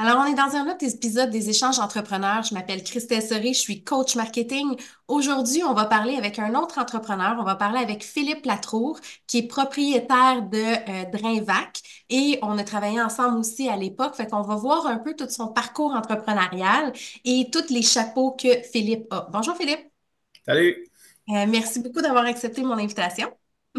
Alors, on est dans un autre épisode des échanges entrepreneurs. Je m'appelle Christelle Serré, je suis coach marketing. Aujourd'hui, on va parler avec un autre entrepreneur. On va parler avec Philippe Latrour, qui est propriétaire de euh, Drainvac. Et on a travaillé ensemble aussi à l'époque. Fait qu'on va voir un peu tout son parcours entrepreneurial et tous les chapeaux que Philippe a. Bonjour Philippe. Salut. Euh, merci beaucoup d'avoir accepté mon invitation.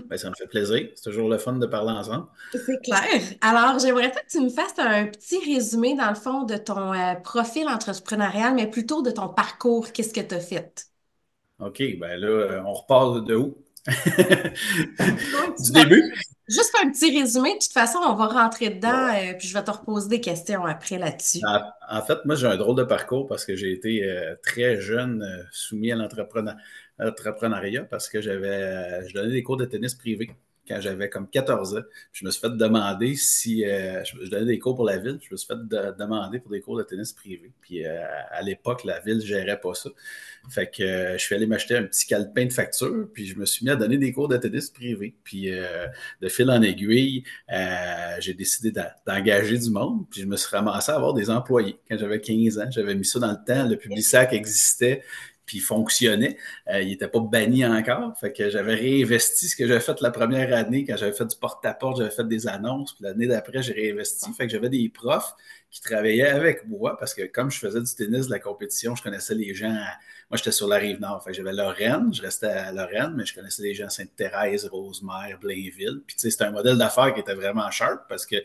Ben, ça me fait plaisir. C'est toujours le fun de parler ensemble. C'est clair. Alors, j'aimerais que tu me fasses un petit résumé, dans le fond, de ton euh, profil entrepreneurial, mais plutôt de ton parcours. Qu'est-ce que tu as fait? OK, ben là, euh, on repart de où? du début? Juste un petit résumé. De toute façon, on va rentrer dedans, et euh, puis je vais te reposer des questions après là-dessus. En, fait, moi, j'ai un drôle de parcours parce que j'ai été très jeune soumis à l'entrepreneuriat entrepreneuriat parce que j'avais, euh, je donnais des cours de tennis privé quand j'avais comme 14 ans. je me suis fait demander si euh, je, donnais des cours pour la ville. Je me suis fait demander pour des cours de tennis privé. Puis euh, à l'époque, la ville ne gérait pas ça. Fait que je suis allé m'acheter un petit calepin de facture, puis je me suis mis à donner des cours de tennis privé. Puis de fil en aiguille, j'ai décidé d'engager du monde, puis je me suis ramassé à avoir des employés. Quand j'avais 15 ans, j'avais mis ça dans le temps, le Publisac existait, puis fonctionnait. Euh, il n'était pas banni encore. Fait que j'avais réinvesti ce que j'avais fait la première année quand j'avais fait du porte-à-porte, j'avais fait des annonces. Puis l'année d'après, j'ai réinvesti. Fait que j'avais des profs qui travaillaient avec moi parce que comme je faisais du tennis, de la compétition, je connaissais les gens. Moi, j'étais sur la rive nord. Fait que j'avais Lorraine, je restais à Lorraine, mais je connaissais les gens à Sainte-Thérèse, Rosemère, Blainville. Puis tu sais, c'était un modèle d'affaires qui était vraiment sharp parce que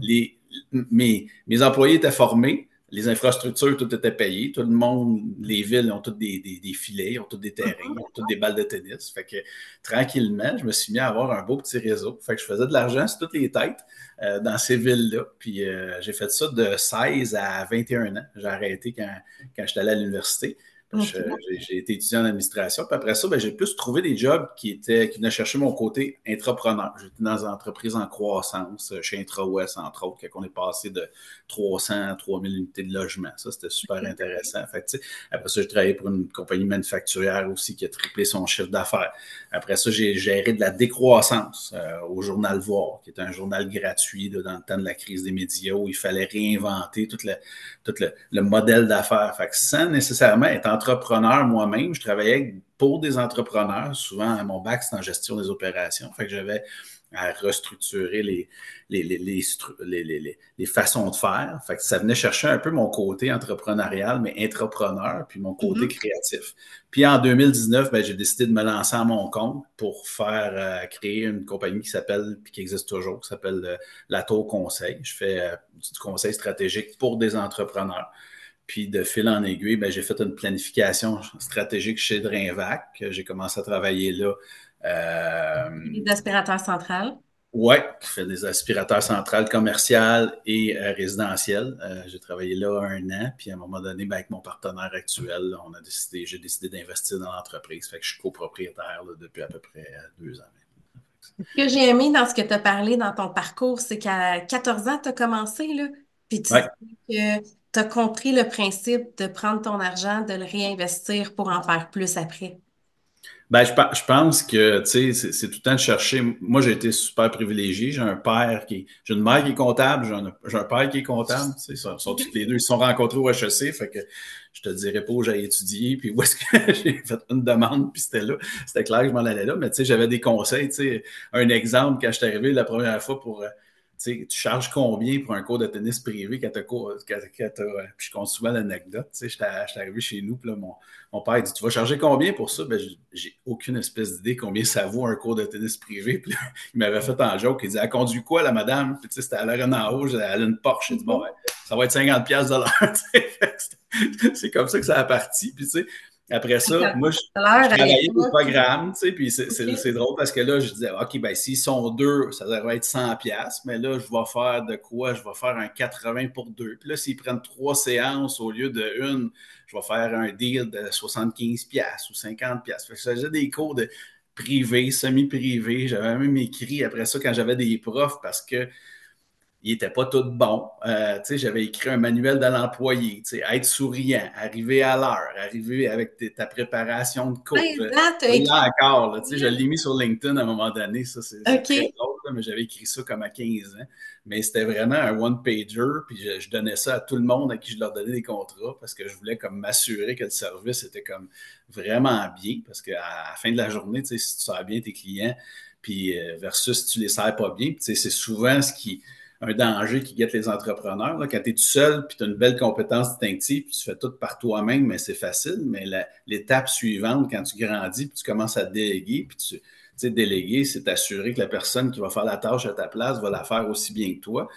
les, mes, mes employés étaient formés les infrastructures, tout était payé. Tout le monde, les villes ont toutes des, filets, ils ont toutes des terrains, ils ont toutes des balles de tennis. Fait que tranquillement, je me suis mis à avoir un beau petit réseau. Fait que je faisais de l'argent sur toutes les têtes euh, dans ces villes-là. Puis euh, j'ai fait ça de 16 à 21 ans. J'ai arrêté quand, quand j'étais allé à l'université. J'ai été étudiant en administration. Puis après ça, ben, j'ai plus trouvé des jobs qui étaient qui venaient chercher mon côté entrepreneur. J'étais dans une entreprise en croissance, euh, chez IntraWest, entre autres, quand on est passé de 300 à 3000 unités de logement. Ça, c'était super intéressant. Fait après ça, j'ai travaillé pour une compagnie manufacturière aussi qui a triplé son chiffre d'affaires. Après ça, j'ai géré de la décroissance euh, au Journal Voir, qui est un journal gratuit dans le temps de la crise des médias où il fallait réinventer tout le, tout le, modèle d'affaires. Fait que sans nécessairement être entrepreneur moi-même, je travaillais pour des entrepreneurs. Souvent, mon bac, c'est en gestion des opérations. Fait que j'avais à restructurer les, les, les, les, façons de faire. Fait que ça venait chercher un peu mon côté entrepreneurial, mais entrepreneur, puis mon côté mm-hmm. créatif. Puis en 2019, ben, j'ai décidé de me lancer à mon compte pour faire euh, créer une compagnie qui s'appelle, puis qui existe toujours, qui s'appelle euh, La Tour Conseil. Je fais euh, du conseil stratégique pour des entrepreneurs. Puis de fil en aiguille, ben, j'ai fait une planification stratégique chez Drainvac. J'ai commencé à travailler là. Euh, des aspirateurs centrales? Oui, qui fait des aspirateurs centrales commerciales et euh, résidentielles. Euh, j'ai travaillé là un an, puis à un moment donné, ben, avec mon partenaire actuel, on a décidé, j'ai décidé d'investir dans l'entreprise. Fait que je suis copropriétaire depuis à peu près deux ans. Ce que j'ai aimé dans ce que tu as parlé dans ton parcours, c'est qu'à 14 ans, tu as commencé, là, puis tu que tu as compris le principe de prendre ton argent, de le réinvestir pour en faire plus après? Ben, je, pense que c'est, tout le temps de chercher. Moi, j'ai été super privilégié. J'ai un père qui. J'ai une mère qui est comptable, j'ai un, père qui est comptable. Ils sont, tous les deux. Ils se sont rencontrés au HEC. Fait que je te dirais pas où j'ai étudié, puis où est-ce que j'ai fait une demande, puis c'était là. C'était clair que je m'en allais là. Mais tu sais, j'avais des conseils. Un exemple, quand je suis arrivé la première fois pour euh, tu charges combien pour un cours de tennis privé as, Puis je compte souvent l'anecdote. J'étais arrivé chez nous, puis là, mon, mon, père dit Tu vas charger combien pour ça? Ben, J'ai aucune espèce d'idée combien ça vaut un cours de tennis privé. Puis il m'avait fait un joke Il dit Elle conduit quoi, la madame? Puis c'était à l'arène en haut, elle a une Porsche. J'ai dit Bon, ben, ça va être 50$ de l'heure. C'est comme ça que ça a parti. Puis tu sais, après ça, moi, je, travaillais au programme, tu sais, puis c'est drôle parce que là, je disais, OK, ben s'ils sont deux, ça devrait être 100 pièces, mais là, je vais faire de quoi? Je vais faire un 80 pour deux. Puis là, s'ils prennent trois séances au lieu de une, je vais faire un deal de 75 pièces ou 50 pièces. Fait que des cours de privé, semi-privé. J'avais même écrit après ça quand j'avais des profs parce que ils n'étaient pas tous bons. Euh, j'avais écrit un manuel de l'employé, être souriant, arriver à l'heure, arriver avec ta préparation de cours. là encore, là, je l'ai mis sur LinkedIn à un moment donné, ça c'est très drôle, mais j'avais écrit ça comme à 15 ans. Mais c'était vraiment un one-pager, puis je, donnais ça à tout le monde à qui je leur donnais des contrats parce que je voulais comme m'assurer que le service était comme vraiment bien, parce qu'à la fin de la journée, si tu sers bien tes clients, puis euh, versus si tu les sers pas bien, c'est souvent ce qui un danger qui guette les entrepreneurs. Là. Quand tu es tout seul, puis tu as une belle compétence distinctive, puis tu fais tout par toi-même, mais c'est facile. Mais l'étape suivante, quand tu grandis, puis tu commences à déléguer, puis tu sais, déléguer, c'est t'assurer que la personne qui va faire la tâche à ta place va la faire aussi bien que toi.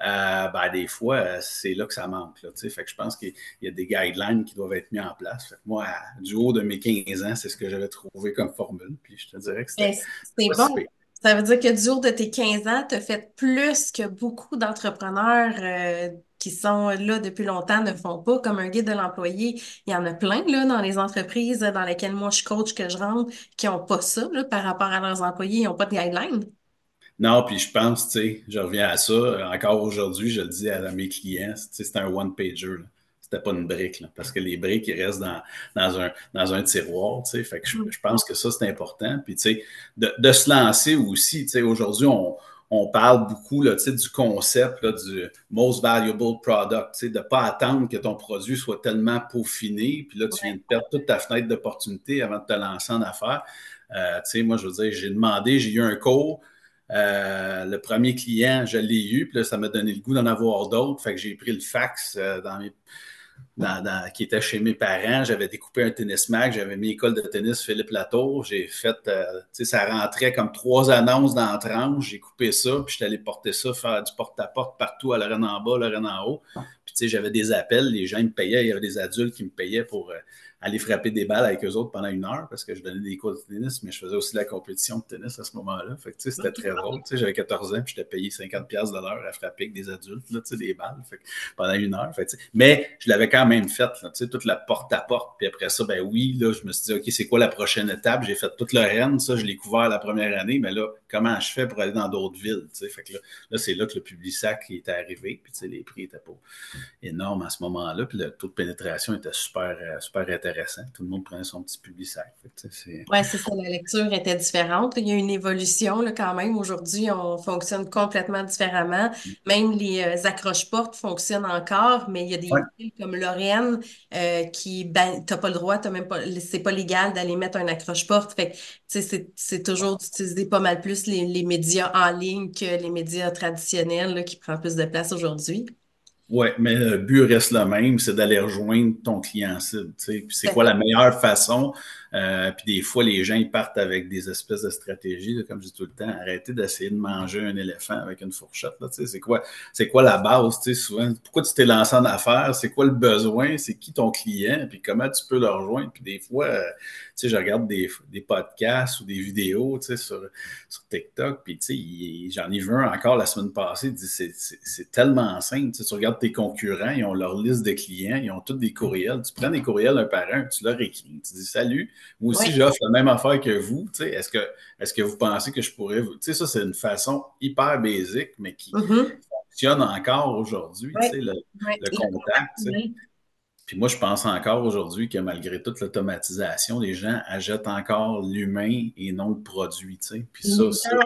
Euh, ben, des fois, c'est là que ça manque. Là, fait que je pense qu'il y a des guidelines qui doivent être mis en place. moi, du haut de mes 15 ans, c'est ce que j'avais trouvé comme formule. Puis je te dirais que c'était. C'est bon. Ça veut dire que du jour de tes 15 ans, tu as fait plus que beaucoup d'entrepreneurs euh, qui sont là depuis longtemps ne font pas, comme un guide de l'employé. Il y en a plein là, dans les entreprises dans lesquelles moi je coach, que je rentre, qui n'ont pas ça là, par rapport à leurs employés. Ils n'ont pas de guidelines. Non, puis je pense, tu sais, je reviens à ça. Encore aujourd'hui, je le dis à, mes clients, c'est un one-pager c'était pas une brique, parce que les briques, ils restent dans, dans, un, dans un tiroir, tu sais. Fait que je, mm. pense que ça, c'est important. Puis, tu sais, de, de, se lancer aussi, tu sais, aujourd'hui, on, on parle beaucoup là, du concept là, du most valuable product, de ne pas attendre que ton produit soit tellement peaufiné, puis là, tu viens de perdre toute ta fenêtre d'opportunité avant de te lancer en affaires. Euh, moi, je veux dire, j'ai demandé, j'ai eu un cours, euh, le premier client, je l'ai eu, puis là, ça m'a donné le goût d'en avoir d'autres, fait que j'ai pris le fax euh, dans mes qui était chez mes parents. J'avais découpé un tennis mag, j'avais mis école de tennis Philippe Latour. J'ai fait, euh, tu sais, ça rentrait comme trois annonces dans la tranche. J'ai coupé ça, puis j'étais allé porter ça, faire du porte-à-porte partout à Lorraine en bas, Lorraine en haut. Puis, tu sais, j'avais des appels, les gens me payaient, il y avait des adultes qui me payaient pour. Euh, aller frapper des balles avec eux autres pendant une heure parce que je donnais des cours de tennis, mais je faisais aussi de la compétition de tennis à ce moment-là. Fait que, tu sais, c'était très drôle. Tu sais, j'avais 14 ans, puis j'étais payé 50$ de l'heure à frapper avec des adultes, là, tu sais, des balles. Fait que, pendant une heure. Fait mais je l'avais quand même fait, tu sais, toute la porte-à-porte. Puis après ça, ben oui, là, je me suis dit, OK, c'est quoi la prochaine étape? J'ai fait toute le Rennes, ça, je l'ai couvert la première année, mais là, comment je fais pour aller dans d'autres villes? Tu sais, fait que là, là c'est là que le public sac était arrivé, puis tu sais, les prix étaient pas énormes à ce moment-là, puis le taux de pénétration était super, euh, super intéressant. Tout le monde prenait son petit public Oui, c'est ça, la lecture était différente. Il y a une évolution là, quand même. Aujourd'hui, on fonctionne complètement différemment. Mm. Même les euh, accroches-portes fonctionnent encore, mais il y a des villes comme Lorraine euh, qui, ben, tu n'as pas le droit, t'as même pas, c'est pas légal d'aller mettre un accroche-porte. Fait c'est toujours d'utiliser pas mal plus les, médias en ligne que les médias traditionnels qui prennent plus de place aujourd'hui. Oui, mais le but reste le même, c'est d'aller rejoindre ton client cible. Puis c'est quoi la meilleure façon euh, puis des fois, les gens, ils partent avec des espèces de stratégies, comme je dis tout le temps, arrêtez d'essayer de manger un éléphant avec une fourchette. C'est quoi, quoi la base? Souvent, pourquoi tu t'es lancé en affaires? C'est quoi le besoin? C'est qui ton client? Puis comment tu peux le rejoindre? Puis des fois, euh, je regarde des, des, podcasts ou des vidéos sur, sur TikTok, puis j'en ai vu un encore la semaine passée, c'est tellement simple. Tu regardes tes concurrents, ils ont leur liste de clients, ils ont tous des courriels. Tu prends des courriels un par un, tu leur écris, tu dis salut, moi aussi, j'offre la même affaire que vous. Est-ce que, est que vous pensez que je pourrais vous. Ça, c'est une façon hyper basique, mais qui mm-hmm. fonctionne encore aujourd'hui, le, contact. Puis moi, je pense encore aujourd'hui que malgré toute l'automatisation, les gens achètent encore l'humain et non le produit. Puis ça, ça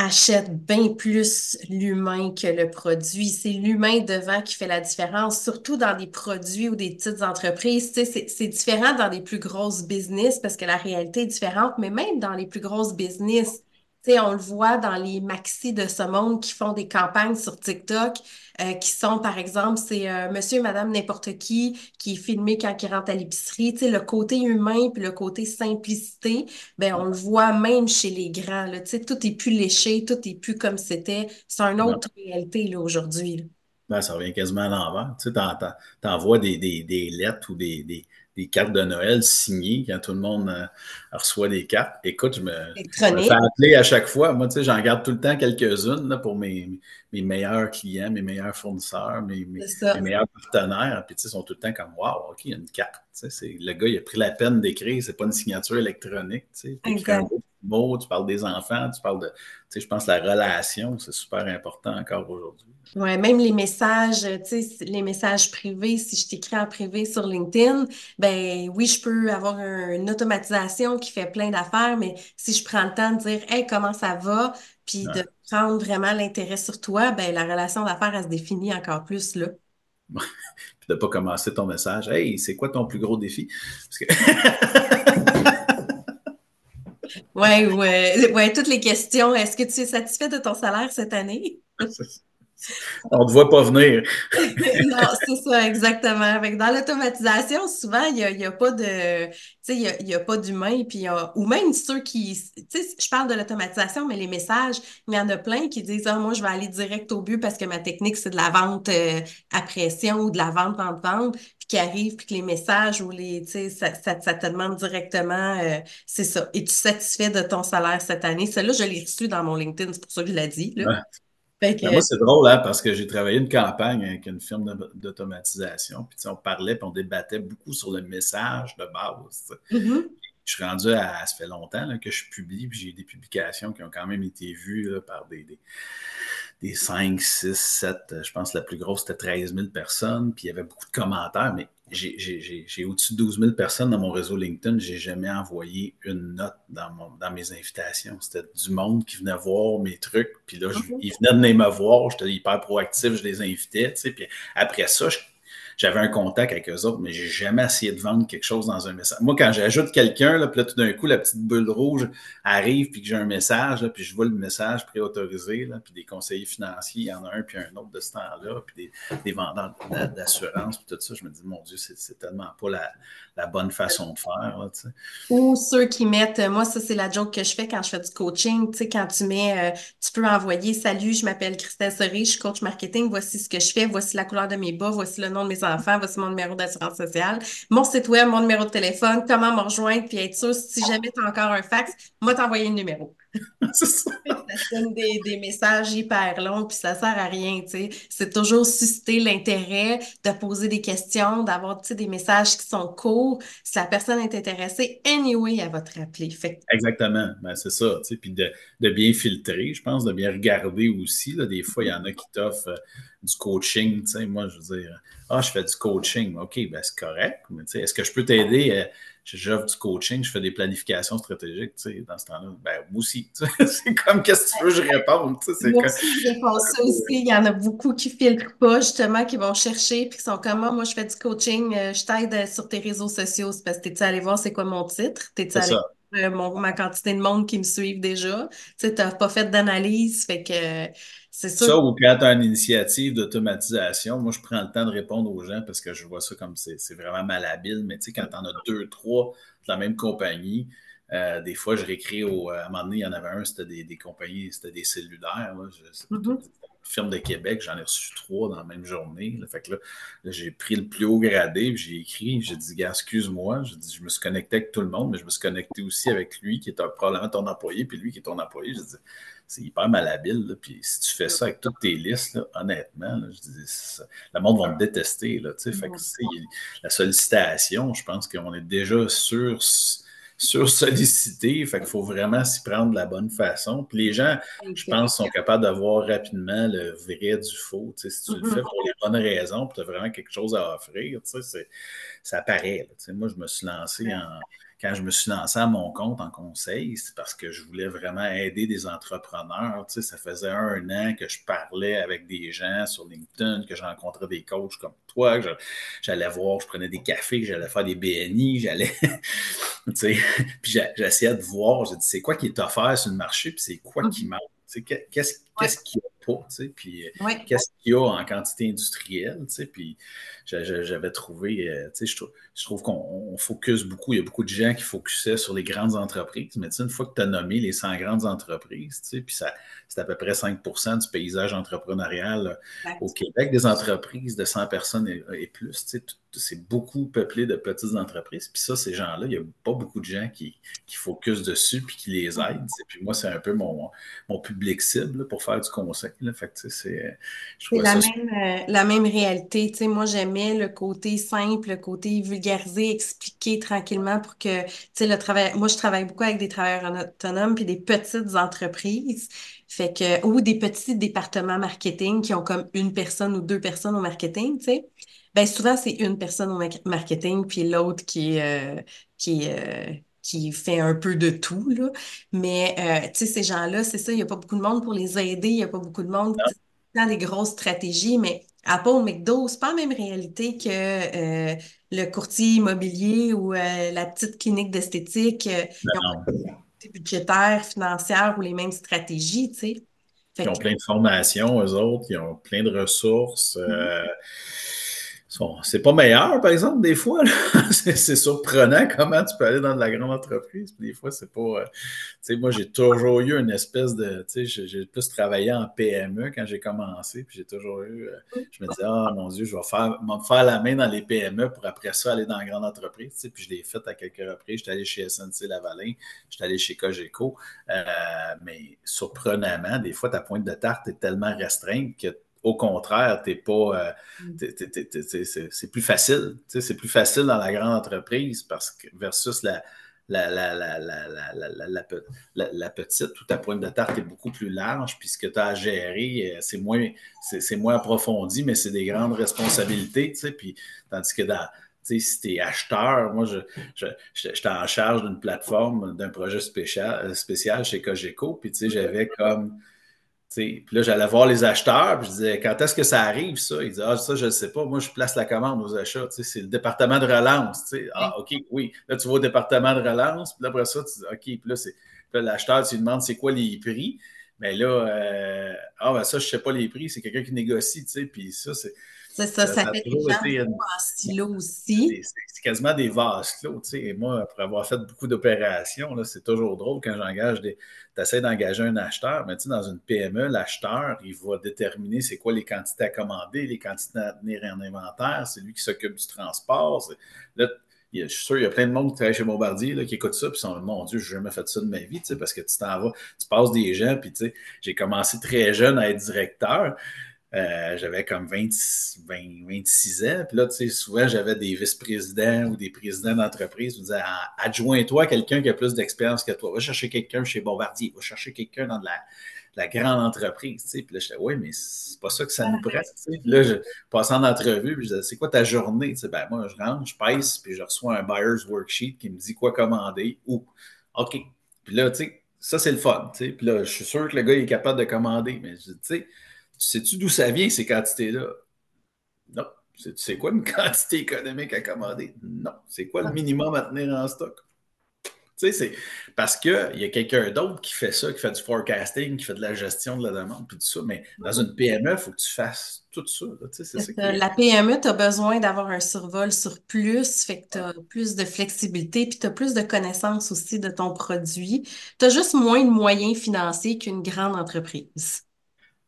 achète bien plus l'humain que le produit. C'est l'humain devant qui fait la différence, surtout dans des produits ou des petites entreprises. C'est différent dans les plus grosses business parce que la réalité est différente, mais même dans les plus grosses business, on le voit dans les maxis de ce monde qui font des campagnes sur TikTok, euh, qui sont, par exemple, c'est euh, monsieur madame n'importe qui qui est filmé quand il rentre à l'épicerie. Le côté humain puis le côté simplicité, ben, on le voit même chez les grands. Là, tout est plus léché, tout est plus comme c'était. C'est une autre réalité aujourd'hui. Ben, ça revient quasiment à l'envers. Tu envoies des, des, des, lettres ou des, des cartes de Noël signées quand tout le monde euh, reçoit des cartes. Écoute, je me, fais appeler à chaque fois. Moi, tu sais, j'en garde tout le temps quelques-unes pour mes, mes, meilleurs clients, mes meilleurs fournisseurs, mes, meilleurs partenaires. Puis, tu sais, ils sont tout le temps comme Wow, OK, il y a une carte. Tu sais, le gars, il a pris la peine d'écrire, c'est pas une signature électronique. Tu sais, mots, tu parles des enfants, tu parles de, tu sais, je pense que la relation, c'est super important encore aujourd'hui. Oui, même les messages, tu sais, les messages privés, si je t'écris en privé sur LinkedIn, ben oui, je peux avoir une automatisation qui fait plein d'affaires, mais si je prends le temps de dire, hey, comment ça va, puis de prendre vraiment l'intérêt sur toi, ben la relation d'affaires, elle se définit encore plus, là. puis de pas commencer ton message, hey, c'est quoi ton plus gros défi? Parce que... Oui, ouais, ouais, toutes les questions. Est-ce que tu es satisfait de ton salaire cette année? On ne te voit pas venir. non, c'est ça, exactement. Dans l'automatisation, souvent, il n'y a, y a, pas de. Tu sais, il n'y a, pas d'humain. Puis ou même ceux qui. Je parle de l'automatisation, mais les messages, il y en a plein qui disent Ah, moi, je vais aller direct au but parce que ma technique, c'est de la vente euh, à pression ou de la vente, vente, vente. Qui arrive, puis que les messages ou les. Tu sais, ça, ça, te demande directement. Euh, c'est ça. Es-tu satisfait de ton salaire cette année? Celle-là, je l'ai reçu dans mon LinkedIn, c'est pour ça que je l'ai dit. Là. Moi, c'est drôle, hein, parce que j'ai travaillé une campagne avec une firme d'automatisation. Puis, on parlait, puis on débattait beaucoup sur le message de base. Mm-hmm. Je suis rendu à. Ça fait longtemps que je publie, puis j'ai des publications qui ont quand même été vues par des, des, 5, 6, 7. Je pense que la plus grosse, c'était 13 000 personnes. Puis il y avait beaucoup de commentaires, mais j'ai au-dessus de 12 000 personnes dans mon réseau LinkedIn. J'ai jamais envoyé une note dans, mon, dans mes invitations. C'était du monde qui venait voir mes trucs. Puis là, ils venaient de venir me voir. J'étais hyper proactif. Je les invitais. Tu sais, puis après ça, je j'avais un contact avec eux autres, mais j'ai jamais essayé de vendre quelque chose dans un message. Moi, quand j'ajoute quelqu'un, là, puis là, tout d'un coup, la petite bulle rouge arrive, puis que j'ai un message, là, puis je vois le message préautorisé, là, puis des conseillers financiers, il y en a un, puis un autre de ce temps-là, puis des, des vendeurs d'assurance, puis tout ça, je me dis, mon Dieu, c'est tellement pas la, la bonne façon de faire. Ou ceux qui mettent, moi, ça, c'est la joke que je fais quand je fais du coaching. Tu sais, quand tu mets, euh, tu peux envoyer Salut, je m'appelle Christelle Serré, je suis coach marketing, voici ce que je fais, voici la couleur de mes bas, voici le nom de mes enfants, voici mon numéro d'assurance sociale, mon site web, mon numéro de téléphone, comment me rejoindre, puis être sûr, si jamais tu as encore un fax, moi t'envoyer le numéro. ça. ça donne des, des, messages hyper longs, puis ça sert à rien, tu sais. C'est toujours susciter l'intérêt de poser des questions, d'avoir, tu sais, des messages qui sont courts. Si la personne est intéressée, anyway, elle va te rappeler. Fait... Exactement, ben, c'est ça, tu sais. Puis de, de, bien filtrer, je pense, de bien regarder aussi. Là, des fois, il y en a qui t'offrent euh, du coaching, tu sais. Moi, je veux dire, ah, je fais du coaching. OK, ben c'est correct, mais tu sais, est-ce que je peux t'aider? Euh, j'offre du coaching, je fais des planifications stratégiques, tu sais, dans ce temps-là. Ben, moi aussi, c'est comme, qu'est-ce que tu veux, je réponds, tu sais. Moi aussi, je réponds ça aussi. Il y en a beaucoup qui filtrent pas, justement, qui vont chercher, puis qui sont comme, moi, moi je fais du coaching, euh, je t'aide euh, sur tes réseaux sociaux, c'est parce que t'es-tu allé voir c'est quoi mon titre? T'es-tu allé voir euh, ma quantité de monde qui me suivent déjà? Tu sais, t'as pas fait d'analyse, fait que c'est ça. Ça, ou quand tu as une initiative d'automatisation, moi, je prends le temps de répondre aux gens parce que je vois ça comme c'est vraiment malhabile. Mais tu sais, quand tu en as deux, trois de la même compagnie, euh, des fois, je réécris au. À un moment donné, il y en avait un, c'était des, compagnies, c'était des cellulaires. C'est mm-hmm. une firme de Québec, j'en ai reçu trois dans la même journée. Fait que là, j'ai pris le plus haut gradé, j'ai écrit, j'ai dit, gars, excuse-moi, je, je me suis connecté avec tout le monde, mais je me suis connecté aussi avec lui qui est probablement ton employé, puis lui qui est ton employé. Je dis, c'est hyper malhabile. Puis si tu fais ça avec toutes tes listes, honnêtement, je dis, le monde va me détester. Là, fait que, la sollicitation, je pense qu'on est déjà sur sollicité. Fait qu'il faut vraiment s'y prendre de la bonne façon. Puis les gens, je pense, sont capables de voir rapidement le vrai du faux. si tu le fais mm-hmm. pour les bonnes raisons, puis tu as vraiment quelque chose à offrir, ça apparaît. moi, je me suis lancé en quand je me suis lancé à mon compte en conseil, c'est parce que je voulais vraiment aider des entrepreneurs. Tu sais, ça faisait un an que je parlais avec des gens sur LinkedIn, que je rencontrais des coachs comme toi, que j'allais voir, je prenais des cafés, j'allais faire des BNI, j'allais. tu sais, puis j'essayais de voir, j'ai dit, c'est quoi qui est offert sur le marché, puis c'est quoi qui manque. Tu sais, qu'est-ce qu'il y a pas, tu sais, puis euh, qu'est-ce qu'il y a en quantité industrielle, tu sais, puis j'avais trouvé, euh, tu sais, je, je, trouve qu'on focus beaucoup, il y a beaucoup de gens qui focusaient sur les grandes entreprises, mais tu sais, une fois que tu as nommé les 100 grandes entreprises, tu sais, puis ça, c'est à peu près 5% du paysage entrepreneurial euh, au Québec, des entreprises de 100 personnes et, plus, tu sais, c'est beaucoup peuplé de petites entreprises, puis ça, ces gens-là, il n'y a pas beaucoup de gens qui, qui focusent dessus puis qui les aident, puis moi, c'est un peu mon, mon public cible pour faire du conseil. Fait c'est, la, même, euh, la même réalité. moi, j'aimais le côté simple, le côté vulgarisé, expliqué tranquillement pour que, le travail. Moi, je travaille beaucoup avec des travailleurs autonomes puis des petites entreprises. Fait que, ou des petits départements marketing qui ont comme une personne ou deux personnes au marketing, tu sais. Ben, souvent, c'est une personne au marketing puis l'autre qui, euh, qui, euh, qui fait un peu de tout, là. Mais, euh, tu sais, ces gens-là, c'est ça, il n'y a pas beaucoup de monde pour les aider, il n'y a pas beaucoup de monde dans des grosses stratégies, mais Apple, McDo, c'est pas la même réalité que euh, le courtier immobilier ou euh, la petite clinique d'esthétique. budgétaires, financières ou les mêmes stratégies, tu sais. Ils ont plein de formations, eux autres, ils ont plein de ressources. Mm-hmm. C'est pas meilleur, par exemple, des fois. c'est surprenant comment tu peux aller dans de la grande entreprise. des fois, c'est pas. Euh, tu sais, moi, j'ai toujours eu une espèce de. Tu sais, j'ai plus travaillé en PME quand j'ai commencé. Puis j'ai toujours eu. Euh, je me disais, ah, mon Dieu, je vais faire, me faire la main dans les PME pour après ça aller dans la grande entreprise. Tu sais, puis je l'ai fait à quelques reprises. J'étais allé chez SNC Lavalin, j'étais allé chez Cogeco. Euh, mais surprenamment, des fois, ta pointe de tarte est tellement restreinte que au contraire, t'es pas. c'est plus facile. C'est plus facile dans la grande entreprise parce que versus la, la, la, la, petite où ta pointe de tarte est beaucoup plus large, puis ce que tu as à gérer, c'est moins, c'est moins approfondi, mais c'est des grandes responsabilités. Puis, tandis que dans, si tu es acheteur, moi, je, je, j'étais en charge d'une plateforme, d'un projet spécial, spécial chez Cogeco, puis j'avais comme puis là, j'allais voir les acheteurs, puis je disais, quand est-ce que ça arrive, ça? Ils disaient, ah, ça, je ne sais pas. Moi, je place la commande aux achats. C'est le département de relance. Ah, OK, oui. Là, tu vas au département de relance, puis après ça, tu dis, OK, puis là, là l'acheteur, tu lui demandes c'est quoi les prix. Mais là, euh, ah, ben ça, je ne sais pas les prix, c'est quelqu'un qui négocie, tu sais, puis ça, c'est. C'est ça, ça, fait des gens en stylo aussi. C'est quasiment des vases clos, tu sais. Et moi, après avoir fait beaucoup d'opérations, c'est toujours drôle quand j'engage des. Tu essaies d'engager un acheteur, mais tu sais, dans une PME, l'acheteur, il va déterminer c'est quoi les quantités à commander, les quantités à tenir en inventaire, c'est lui qui s'occupe du transport. Là, je suis sûr, il y a plein de monde qui travaille chez Bombardier là, qui écoute ça, puis sont mon Dieu, je n'ai jamais fait ça de ma vie, parce que tu t'en vas, tu passes des gens, puis tu sais, j'ai commencé très jeune à être directeur. Euh, j'avais comme 26 ans. Puis là, tu sais, souvent, j'avais des vice-présidents ou des présidents d'entreprise qui me disaient ah, Adjoins-toi quelqu'un qui a plus d'expérience que toi. Va chercher quelqu'un chez Bombardier. Va chercher quelqu'un dans de la, grande entreprise. Tu sais. Puis là, j'étais Oui, mais c'est pas ça que ça nous sais. Puis là, je passais en entrevue. Puis je disais C'est quoi ta journée tu sais, Ben, moi, je rentre, je pèse, puis je reçois un buyer's worksheet qui me dit quoi commander. Ou, OK. Puis là, tu sais, ça, c'est le fun. Tu sais. Puis là, je suis sûr que le gars est capable de commander. Mais tu sais, sais-tu d'où ça vient, ces quantités-là? Non. C'est quoi une quantité économique à commander? Non. C'est quoi le minimum à tenir en stock? Tu sais, c'est parce qu'il y a quelqu'un d'autre qui fait ça, qui fait du forecasting, qui fait de la gestion de la demande, puis tout ça. Mais dans une PME, il faut que tu fasses tout ça. la PME, tu as besoin d'avoir un survol sur plus, fait que tu as plus de flexibilité, puis tu as plus de connaissances aussi de ton produit. Tu as juste moins de moyens financiers qu'une grande entreprise.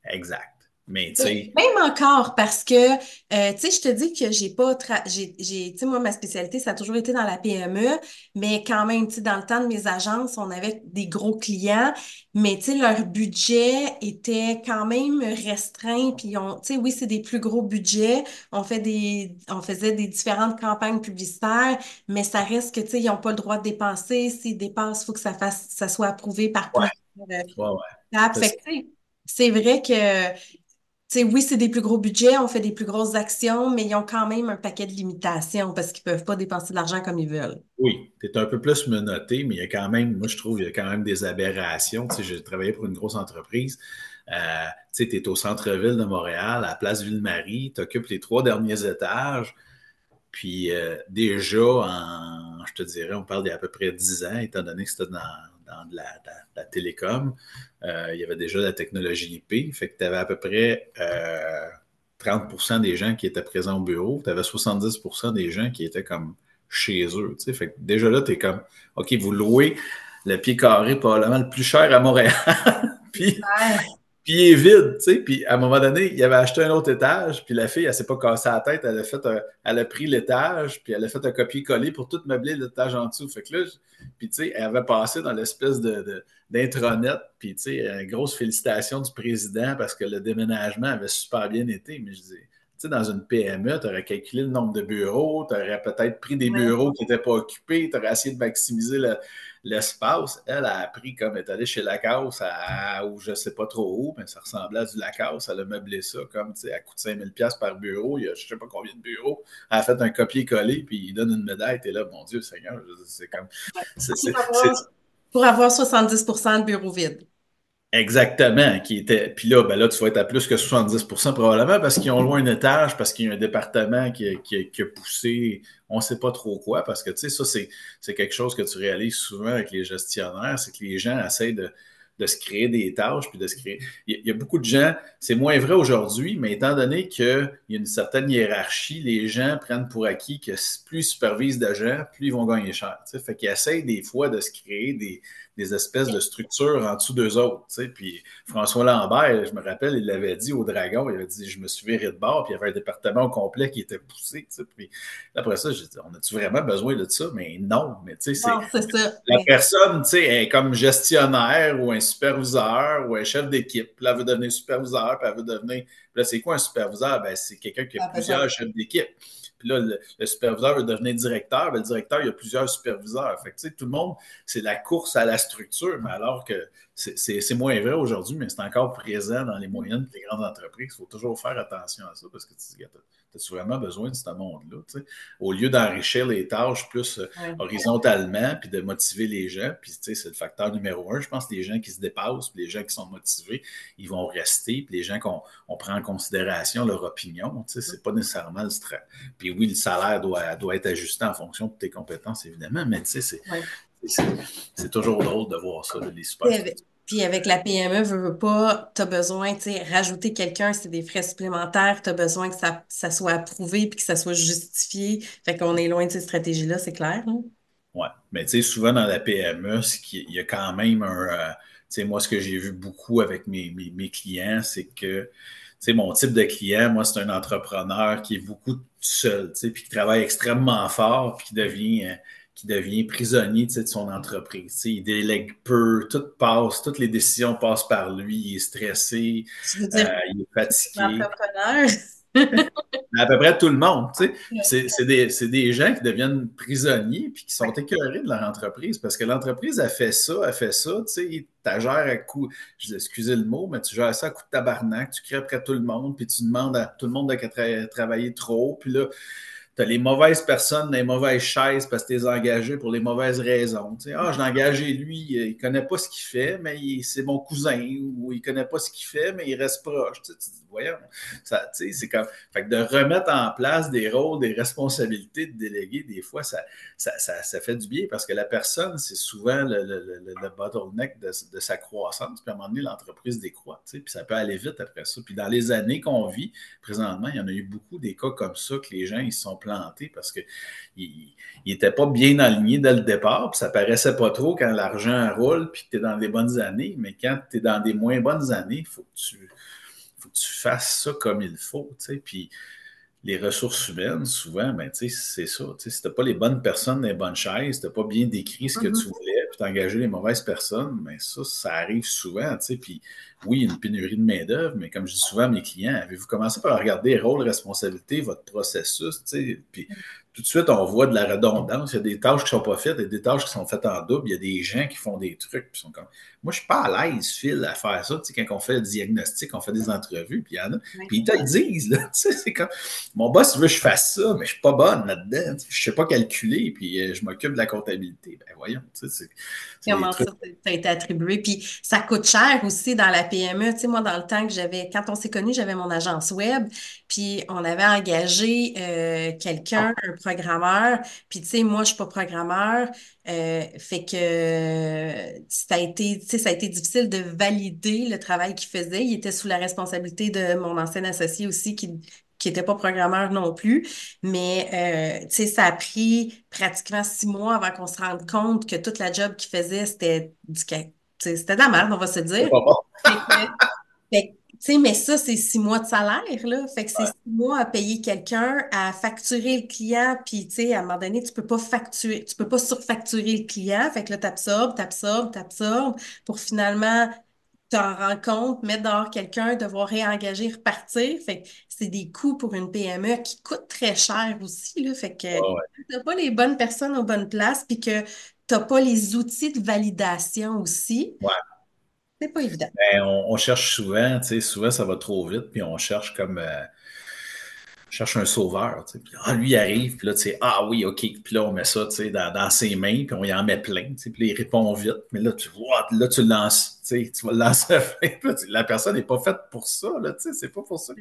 Exact. Mais Même encore, parce que, euh, tu sais, je te dis que j'ai pas. j'ai, tu sais, moi, ma spécialité, ça a toujours été dans la PME, mais quand même, tu sais, dans le temps de mes agences, on avait des gros clients, mais tu sais, leur budget était quand même restreint. Puis, on, tu sais, oui, c'est des plus gros budgets. On, fait des, on faisait des différentes campagnes publicitaires, mais ça reste que, tu sais, ils n'ont pas le droit de dépenser. S'ils dépensent, il faut que ça, fasse, ça soit approuvé par ouais. plusieurs ouais, c'est vrai que oui, c'est des plus gros budgets, on fait des plus grosses actions, mais ils ont quand même un paquet de limitations parce qu'ils ne peuvent pas dépenser de l'argent comme ils veulent. Oui, tu es un peu plus menotté, mais il y a quand même, moi je trouve, il y a quand même des aberrations. Tu j'ai travaillé pour une grosse entreprise. Euh, tu es au centre-ville de Montréal, à la place Ville-Marie, tu occupes les trois derniers étages. Puis euh, déjà, en, je te dirais, on parle d'il y a à peu près 10 ans, étant donné que c'était dans, de la, télécom. Euh, il y avait déjà la technologie IP. Fait que tu avais à peu près 30% euh, des gens qui étaient présents au bureau. Tu avais 70% des gens qui étaient comme chez eux. Fait que déjà là, tu es comme OK, vous louez le pied carré probablement le plus cher à Montréal. Puis Puis il est vide, tu sais. Puis à un moment donné, il avait acheté un autre étage, puis la fille, elle s'est pas cassée la tête, elle a fait elle a pris l'étage, puis elle a fait un copier-coller pour tout meubler l'étage en dessous. Fait que là, puis tu sais, elle avait passé dans l'espèce de, d'intranet, puis tu sais, grosse félicitation du président parce que le déménagement avait super bien été. Mais je dis, tu sais, dans une PME, tu aurais calculé le nombre de bureaux, tu aurais peut-être pris des bureaux qui n'étaient pas occupés, tu aurais essayé de maximiser le, l'espace, elle a appris comme elle est allée chez Lacasse, à, ou je sais pas trop où, mais ça ressemblait à du Lacasse. Elle a meublé ça comme, tu sais, elle coûte 5000$ par bureau. Il y a je sais pas combien de bureaux. Elle a fait un copier-coller, puis il donne une médaille. T'es là, mon Dieu, Seigneur, c'est comme. pour, avoir, 70% de bureaux vides. Exactement, qui était. Puis là, ben là, tu vas être à plus que 70% probablement parce qu'ils ont loin un étage, parce qu'il y a un département qui, qui, a poussé, on ne sait pas trop quoi, parce que tu sais, ça, c'est quelque chose que tu réalises souvent avec les gestionnaires, c'est que les gens essayent de, de se créer des tâches, puis de se créer. Il y a, beaucoup de gens, c'est moins vrai aujourd'hui, mais étant donné qu'il y a une certaine hiérarchie, les gens prennent pour acquis que plus ils supervisent d'agents, plus ils vont gagner cher. sais. Fait qu'ils essayent des fois de se créer des, des espèces de structures en dessous d'eux autres. Tu sais. Puis François Lambert, je me rappelle, il l'avait dit au Dragon, il avait dit Je me suis viré de bord, puis il y avait un département complet qui était poussé. Tu sais. Puis après ça, j'ai dit On a-tu vraiment besoin de ça? Mais non, mais tu sais, c'est. La personne, tu sais, est comme gestionnaire ou un superviseur ou un chef d'équipe. Puis là, elle veut devenir superviseur, puis elle veut devenir. Puis là, c'est quoi un superviseur? Ben, c'est quelqu'un qui a ah, plusieurs chefs d'équipe. Puis là, le, superviseur veut devenir directeur. Ben, le directeur, il y a plusieurs superviseurs. Fait que, tout le monde, c'est la course à la structure, mais alors que c'est moins vrai aujourd'hui, mais c'est encore présent dans les moyennes et les grandes entreprises. Il faut toujours faire attention à ça parce que tu as vraiment besoin de ce monde-là. Au lieu d'enrichir les tâches plus euh, horizontalement, puis de motiver les gens, puis c'est le facteur numéro un. Je pense que les gens qui se dépassent, puis les gens qui sont motivés, ils vont rester, puis les gens qu'on prend en considération leur opinion, c'est pas nécessairement le stress. Puis oui, le salaire doit, doit être ajusté en fonction de tes compétences, évidemment, mais c'est c'est toujours drôle de voir ça, les super. Puis avec la PME, veux, pas, tu as besoin, tu sais, rajouter quelqu'un, c'est des frais supplémentaires, tu as besoin que ça, ça, soit approuvé puis que ça soit justifié. Fait qu'on est loin de ces stratégies-là, c'est clair. Oui, mais tu sais, souvent dans la PME, il y a quand même un. Euh, tu sais, moi, ce que j'ai vu beaucoup avec mes, mes, clients, c'est que, tu sais, mon type de client, moi, c'est un entrepreneur qui est beaucoup seul, tu sais, puis qui travaille extrêmement fort, puis qui devient. Euh, qui devient prisonnier de son entreprise. il délègue peu, tout passe, toutes les décisions passent par lui, il est stressé, euh, il est fatigué. à peu près tout le monde. C'est des, des, gens qui deviennent prisonniers puis qui sont écœurés de leur entreprise parce que l'entreprise a fait ça, a fait ça. Tu gères à coup, excusez le mot, mais tu gères ça à coup de tabarnak, tu crées après tout le monde puis tu demandes à tout le monde de travailler trop. Puis là, tu as les mauvaises personnes les mauvaises chaises parce que tu engagé pour les mauvaises raisons. Tu sais, ah, je l'ai engagé lui, il connaît pas ce qu'il fait, mais c'est mon cousin, ou il connaît pas ce qu'il fait, mais il reste proche. Voyons, ça, c'est comme. Fait que de remettre en place des rôles, des responsabilités de déléguer, des fois, ça, ça, ça, fait du bien parce que la personne, c'est souvent le, le, le, bottleneck de, sa croissance. Puis à un moment donné, l'entreprise décroît, puis ça peut aller vite après ça. Puis dans les années qu'on vit, présentement, il y en a eu beaucoup des cas comme ça que les gens, ils sont planté parce qu'il n'était pas bien aligné dès le départ, puis ça paraissait pas trop quand l'argent roule, puis que tu es dans des bonnes années, mais quand tu es dans des moins bonnes années, il faut que tu faut que tu fasses ça comme il faut, tu puis les ressources humaines, souvent, ben, c'est ça. Si tu n'as pas les bonnes personnes dans les bonnes chaises, tu n'as pas bien décrit ce que mm-hmm. tu voulais, puis tu engagé les mauvaises personnes, mais ça, ça arrive souvent. Puis oui, il y a une pénurie de main-d'œuvre, mais comme je dis souvent à mes clients, avez-vous commencé par regarder rôle, responsabilité, votre processus, puis tout de suite, on voit de la redondance. Il y a des tâches qui ne sont pas faites, il y a des tâches qui sont faites en double. Il y a des gens qui font des trucs. Puis sont comme... Moi, je ne suis pas à l'aise, Phil, à faire ça. Tu sais, quand on fait le diagnostic, on fait des entrevues, puis il y en a. Puis ils te le disent. Là. Tu sais, c'est comme mon boss veut que je fasse ça, mais je ne suis pas bonne là-dedans. Je ne sais pas calculer, puis euh, je m'occupe de la comptabilité. Ben voyons. Tu sais, Comment ça, ça a été attribué? Puis ça coûte cher aussi dans la PME. Tu sais, moi, dans le temps que j'avais, quand on s'est connus, j'avais mon agence web, puis on avait engagé euh, quelqu'un, un programmeur. Puis, tu sais, moi, je suis pas programmeur. Euh, fait que ça a été, tu sais, ça a été difficile de valider le travail qu'il faisait. Il était sous la responsabilité de mon ancien associé aussi qui qui n'était pas programmeur non plus. Mais euh, tu sais, ça a pris pratiquement six mois avant qu'on se rende compte que toute la job qu'il faisait, c'était du c'était de la merde, on va se dire. sais, mais ça, c'est six mois de salaire, là. Fait que c'est six mois à payer quelqu'un, à facturer le client, puis, tu sais, à un moment donné, tu peux pas facturer, tu peux pas surfacturer le client. Fait que là, t'absorbes, t'absorbes, t'absorbes pour finalement t'en rendre compte, mettre dehors quelqu'un, devoir réengager, repartir. Fait que c'est des coûts pour une PME qui coûtent très cher aussi, là. Fait que t'as pas les bonnes personnes aux bonnes places, puis que t'as pas les outils de validation aussi. Ouais. C'est pas évident. Ben, on, cherche souvent, tu sais, souvent ça va trop vite, puis on cherche comme. Euh, cherche un sauveur. Tu sais. ah, lui, il arrive, puis là, tu sais, ah oui, OK. Puis là, on met ça tu sais, dans, dans ses mains, puis on y en met plein. Tu sais, puis il répond vite. Mais là, tu vois, là, tu lances. Tu, vas le lancer La personne n'est pas faite pour ça. Là, tu sais, c'est pas pour ça.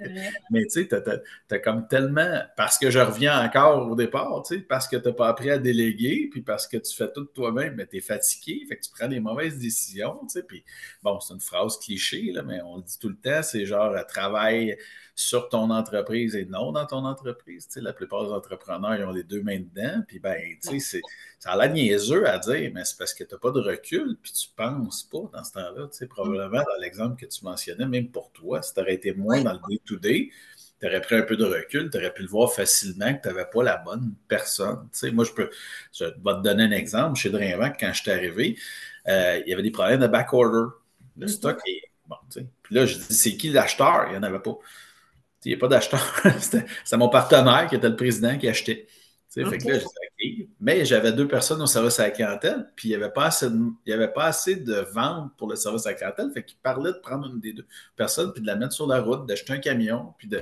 Mais tu sais, tu as, comme tellement. Parce que je reviens encore au départ, tu sais, parce que tu n'as pas appris à déléguer, puis parce que tu fais tout toi-même, mais tu es fatigué, fait que tu prends des mauvaises décisions. Tu sais, puis bon, c'est une phrase cliché, là, mais on le dit tout le temps c'est genre travail sur ton entreprise et non dans ton entreprise. Tu sais, la plupart des entrepreneurs, ils ont les deux mains dedans. Puis, ben, tu sais, ça a l'air niaiseux à dire, mais c'est parce que tu n'as pas de recul, puis tu ne penses pas dans ce temps-là. Tu sais, probablement, dans l'exemple que tu mentionnais, même pour toi, si tu aurais été moins dans le day-to-day, tu aurais pris un peu de recul, tu aurais pu le voir facilement que tu n'avais pas la bonne personne. Tu sais, moi, je peux je vais te donner un exemple. Chez Drinvac, quand je suis arrivé, euh, il y avait des problèmes de backorder. Le mm-hmm. stock est. Bon, tu sais. Puis là, je dis, c'est qui l'acheteur? Il n'y en avait pas. Il n'y a pas d'acheteur. C'était mon partenaire qui était le président qui achetait. Fait que là, je Mais j'avais deux personnes au service à la clientèle, puis il n'y avait, pas assez de, il avait pas assez de ventes pour le service à la clientèle. Fait qu'il parlait de prendre une des deux personnes, puis de la mettre sur la route, d'acheter un camion, puis de.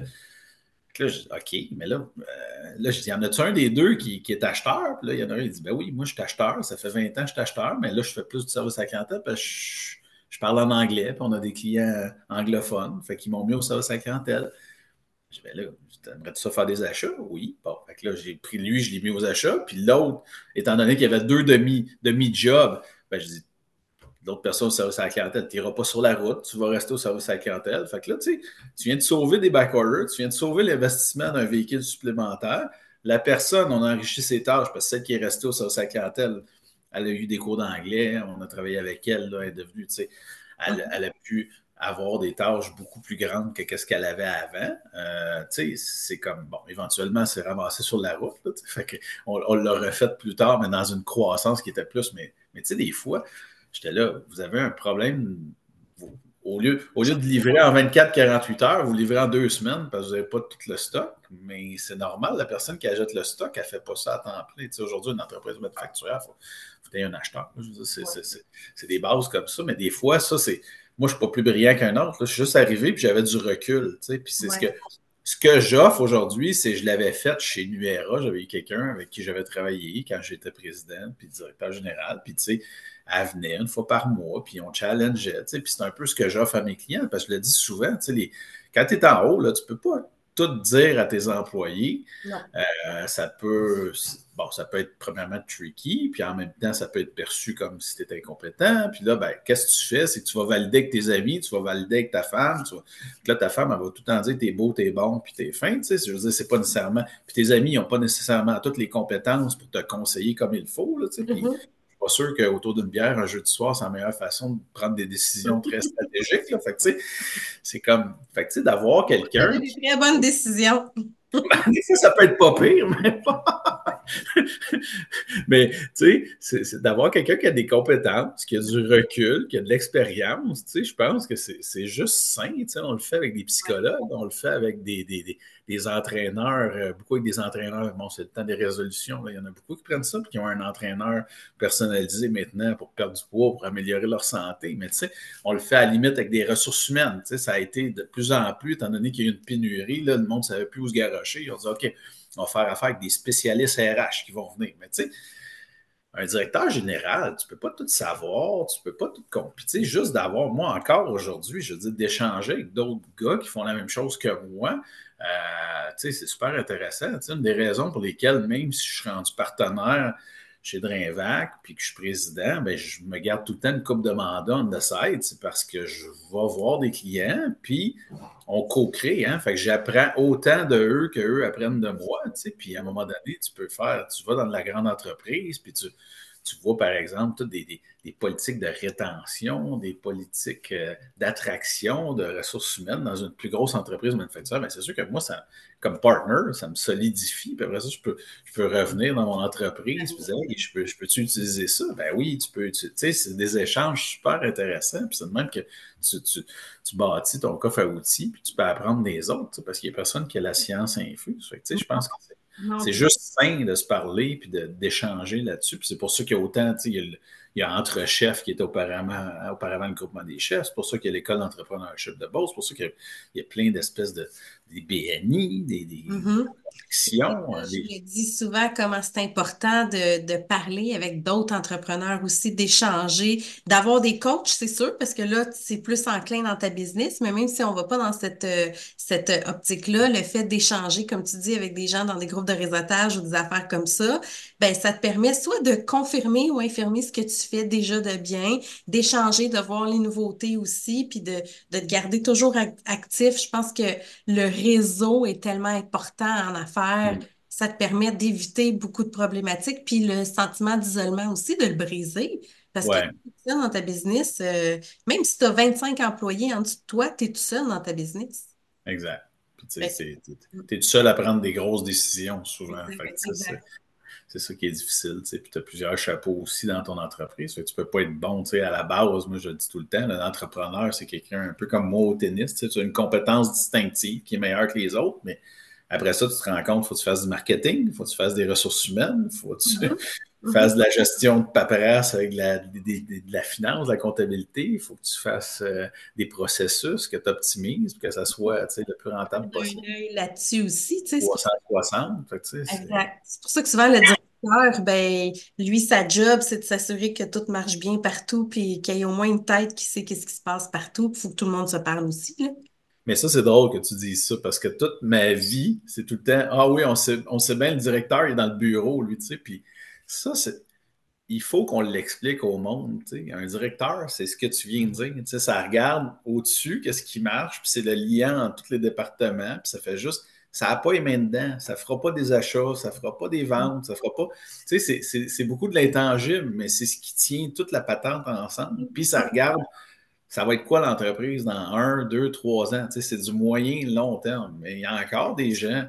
Là, je dis, OK, mais là, euh, là je dis, y en a-tu un des deux qui, qui est acheteur? Puis là, il y en a un qui dit, ben oui, moi, je suis acheteur. Ça fait 20 ans que je suis acheteur, mais là, je fais plus de service à la clientèle parce que je, parle en anglais, puis on a des clients anglophones. Fait qu'ils m'ont mis au service à la clientèle. Je vais là, t'aimerais-tu ça faire des achats? Oui. Bon, fait que là, j'ai pris lui, je l'ai mis aux achats. Puis l'autre, étant donné qu'il y avait deux demi, demi-jobs, ben, je dis, l'autre personne au service à la clientèle, tu n'iras pas sur la route, tu vas rester au service à la clientèle. Fait que là, tu sais, tu viens de sauver des backorders, tu viens de sauver l'investissement d'un véhicule supplémentaire. La personne, on a enrichi ses tâches parce que celle qui est restée au service à la clientèle, elle a eu des cours d'anglais, on a travaillé avec elle, là, elle est devenue, tu sais, elle, elle a pu avoir des tâches beaucoup plus grandes que ce qu'elle avait avant. Euh, c'est comme, bon, éventuellement, c'est ramassé sur la route. on, on l'a refait plus tard, mais dans une croissance qui était plus. Mais, mais tu sais, des fois, j'étais là, vous avez un problème. au, lieu, au lieu de livrer en 24-48 heures, vous livrez en deux semaines parce que vous n'avez pas tout le stock. Mais c'est normal, la personne qui achète le stock, elle ne fait pas ça à temps plein. Aujourd'hui, une entreprise manufacturière, il faut, faut un acheteur. C'est des bases comme ça, mais des fois, ça, c'est moi, je ne suis pas plus brillant qu'un autre. Je suis juste arrivé puis j'avais du recul. Puis c'est ce que, ce que j'offre aujourd'hui, c'est je l'avais fait chez Nuera. J'avais eu quelqu'un avec qui j'avais travaillé quand j'étais président puis directeur général. Puis tu sais, elle venait une fois par mois, puis on challengeait. Puis c'est un peu ce que j'offre à mes clients parce que je le dis souvent. Les, quand tu es en haut, là, tu ne peux pas tout dire à tes employés. Euh, ça peut bon, ça peut être premièrement tricky, puis en même temps, ça peut être perçu comme si tu étais incompétent. Puis là, ben, qu'est-ce que tu fais? C'est que tu vas valider avec tes amis, tu vas valider avec ta femme. Tu là, ta femme, elle va tout le temps dire t'es beau, t'es bon, puis t'es fin. Tu sais, je veux dire, c'est pas nécessairement. Puis tes amis n'ont pas nécessairement toutes les compétences pour te conseiller comme il faut. Là, tu sais, mm-hmm. suis pas sûr qu'autour d'une bière, un jeu de soir, c'est la meilleure façon de prendre des décisions très stratégiques. Là. Fait que, tu sais, c'est comme, fait que, tu sais, d'avoir quelqu'un. Des très bonnes décisions. ça peut être pas pire, mais mais tu sais, c'est d'avoir quelqu'un qui a des compétences, qui a du recul, qui a de l'expérience, tu sais, je pense que c'est juste sain, tu sais, on le fait avec des psychologues, on le fait avec des, des, des, entraîneurs, euh, beaucoup avec des entraîneurs, bon, c'est le temps des résolutions, il y en a beaucoup qui prennent ça, puis qui ont un entraîneur personnalisé maintenant pour perdre du poids, pour améliorer leur santé, mais tu sais, on le fait à la limite avec des ressources humaines, tu sais, ça a été de plus en plus, étant donné qu'il y a eu une pénurie, là, le monde ne savait plus où se garocher, ils ont dit, OK, on va faire affaire avec des spécialistes RH qui vont venir. Mais tu sais, un directeur général, tu ne peux pas tout savoir, tu ne peux pas tout comprendre. juste d'avoir, moi encore aujourd'hui, je dire, d'échanger avec d'autres gars qui font la même chose que moi, euh, c'est super intéressant. une des raisons pour lesquelles, même si je suis rendu partenaire chez Drinvac, puis que je suis président, ben, je me garde tout le temps une coupe de mandat on the side, c'est parce que je vais voir des clients, puis on co-crée, hein, fait que j'apprends autant de eux qu'eux apprennent de moi, puis à un moment donné, tu peux faire, tu vas dans la grande entreprise, puis tu, vois, par exemple, des, politiques de rétention, des politiques euh, d'attraction de ressources humaines dans une plus grosse entreprise manufacturière, mais c'est sûr que moi, ça, comme partner, ça me solidifie. Puis après ça, je peux, je peux revenir dans mon entreprise et dire je peux, je peux-tu utiliser ça? Ben oui, tu peux. Tu sais, c'est des échanges super intéressants. Puis c'est de même que tu, tu, tu, bâtis ton coffre à outils, puis tu peux apprendre des autres, parce qu'il n'y a personne qui a la science infuse. Fait que, tu sais, je pense que c'est c'est juste sain de se parler puis d'échanger là-dessus. Puis c'est pour ça qu'il y a autant, tu sais, il y a, Entre Chefs qui était auparavant, auparavant le groupement des chefs. C'est pour ça qu'il y a l'école d'entrepreneurship de Beauce. C'est pour ça qu'il y, a plein d'espèces de des BNI, des, des mm-hmm. Je dis souvent comment c'est important de, de, parler avec d'autres entrepreneurs aussi, d'échanger, d'avoir des coachs, c'est sûr, parce que là, c'est plus enclin dans ta business, mais même si on ne va pas dans cette, euh, cette optique-là, le fait d'échanger, comme tu dis, avec des gens dans des groupes de réseautage ou des affaires comme ça, ben ça te permet soit de confirmer ou infirmer ce que tu fais déjà de bien, d'échanger, de voir les nouveautés aussi, puis de, de te garder toujours actif. Je pense que le réseau est tellement important en affaires. Ça te permet d'éviter beaucoup de problématiques. Puis le sentiment d'isolement aussi, de le briser. Parce que tu es seul dans ta business, euh, même si tu as 25 employés en dessous de toi, tu es tout seul dans ta business. Exact. Tu es, tout seul à prendre des grosses décisions souvent. C'est ça qui est difficile. Puis tu as plusieurs chapeaux aussi dans ton entreprise. tu ne peux pas être bon à la base. Moi, je le dis tout le temps, l'entrepreneur, c'est quelqu'un un peu comme moi au tennis. Tu as une compétence distinctive qui est meilleure que les autres, mais après ça, tu te rends compte, faut que tu fasses du marketing, il faut que tu fasses des ressources humaines, il faut que tu mm-hmm. fasses de la gestion de paperasse avec de la, de, la finance, de la comptabilité, il faut que tu fasses euh, des processus que tu optimises pour que ça soit le plus rentable possible. là-dessus aussi. 360. Exact. C'est pour ça que souvent, le directeur, ben, lui, sa job, c'est de s'assurer que tout marche bien partout, puis qu'il y ait au moins une tête qui sait qu'est-ce qui se passe partout. Il faut que tout le monde se parle aussi. Là. Mais ça, c'est drôle que tu dises ça parce que toute ma vie, c'est tout le temps Ah oui, on sait, on sait bien, le directeur est dans le bureau, lui, tu sais. Puis ça, c'est. Il faut qu'on l'explique au monde. Tu sais. Un directeur, c'est ce que tu viens de dire. Tu sais, ça regarde au-dessus, qu'est-ce qui marche, puis c'est le lien entre tous les départements, puis ça fait juste. Ça n'a pas les mains dedans, ça ne fera pas des achats, ça ne fera pas des ventes, ça fera pas. Tu sais, c'est beaucoup de l'intangible, mais c'est ce qui tient toute la patente ensemble. Puis ça regarde ça va être quoi l'entreprise dans un, deux, trois ans? c'est du moyen long terme. Mais il y a encore des gens.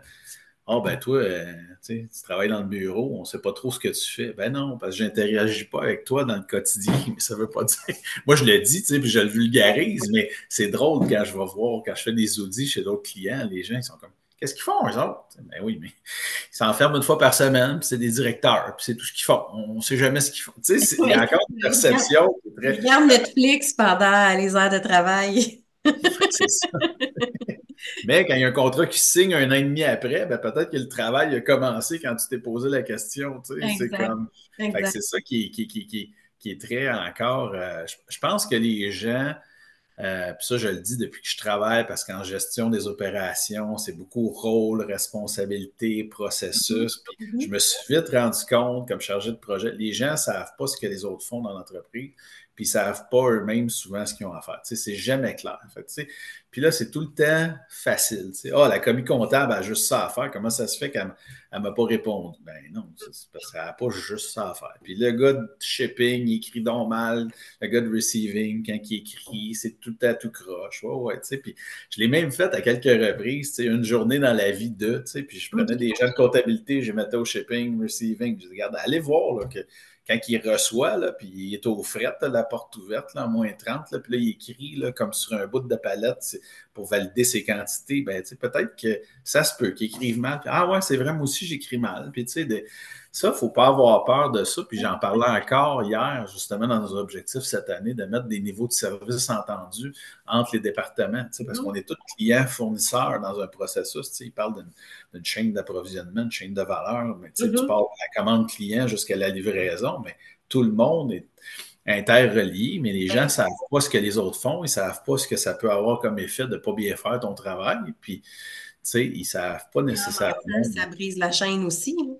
Ah, oh, ben toi, euh, tu travailles dans le bureau, on ne sait pas trop ce que tu fais. Ben non, parce que je n'interagis pas avec toi dans le quotidien, mais ça ne veut pas dire. Moi, je le dis, puis je le vulgarise, mais c'est drôle quand je vais voir, quand je fais des audits chez d'autres clients, les gens ils sont comme Qu'est-ce qu'ils font, eux autres? Ben oui, mais ils s'enferment une fois par semaine, puis c'est des directeurs, puis c'est tout ce qu'ils font. On ne sait jamais ce qu'ils font. Tu sais, il y a encore une perception. Très... Ils regardent Netflix pendant les heures de travail. c'est ça. mais quand il y a un contrat qui signe un an et demi après, ben peut-être que le travail a commencé quand tu t'es posé la question. Tu sais, c'est comme. C'est ça qui, qui, qui, qui, est très encore. Euh, je pense que les gens euh, puis ça, je le dis depuis que je travaille parce qu'en gestion des opérations, c'est beaucoup rôle, responsabilité, processus. Puis mm-hmm. je me suis vite rendu compte, comme chargé de projet, les gens ne savent pas ce que les autres font dans l'entreprise, puis ils ne savent pas eux-mêmes souvent ce qu'ils ont à faire. C'est jamais clair. Puis là, c'est tout le temps facile. Tu oh, la commis comptable a juste ça à faire. Comment ça se fait qu'elle ne m'a pas répondu? Ben non, c'est parce qu'elle n'a pas juste ça à faire. Puis le gars de shipping, il écrit donc mal. Le gars de receiving, quand il écrit, c'est tout à tout croche. Ouais, ouais. Puis je l'ai même fait à quelques reprises, une journée dans la vie de. Puis je prenais des gens de comptabilité, je les mettais au shipping, receiving. Je dis, regarde, allez voir là, que quand il reçoit, là, puis il est au fret, la porte ouverte, là, moins 30, là, puis là, il écrit là, comme sur un bout de palette pour valider ses quantités, ben, peut-être que ça se peut qu'il écrive mal. ah ouais, c'est vrai, moi aussi, j'écris mal. Puis, tu sais, ça, il ne faut pas avoir peur de ça. Puis j'en parlais encore hier, justement, dans nos objectifs cette année, de mettre des niveaux de service entendus entre les départements, parce qu'on est tous clients fournisseurs dans un processus. Ils parlent d'une chaîne d'approvisionnement, une chaîne de valeur, mais tu mm-hmm. parles de la commande client jusqu'à la livraison, mais tout le monde est interrelié, mais les gens ne savent pas ce que les autres font, ils ne savent pas ce que ça peut avoir comme effet de ne pas bien faire ton travail. Puis, tu sais, ils ne savent pas nécessairement. Ça brise la chaîne aussi. Hein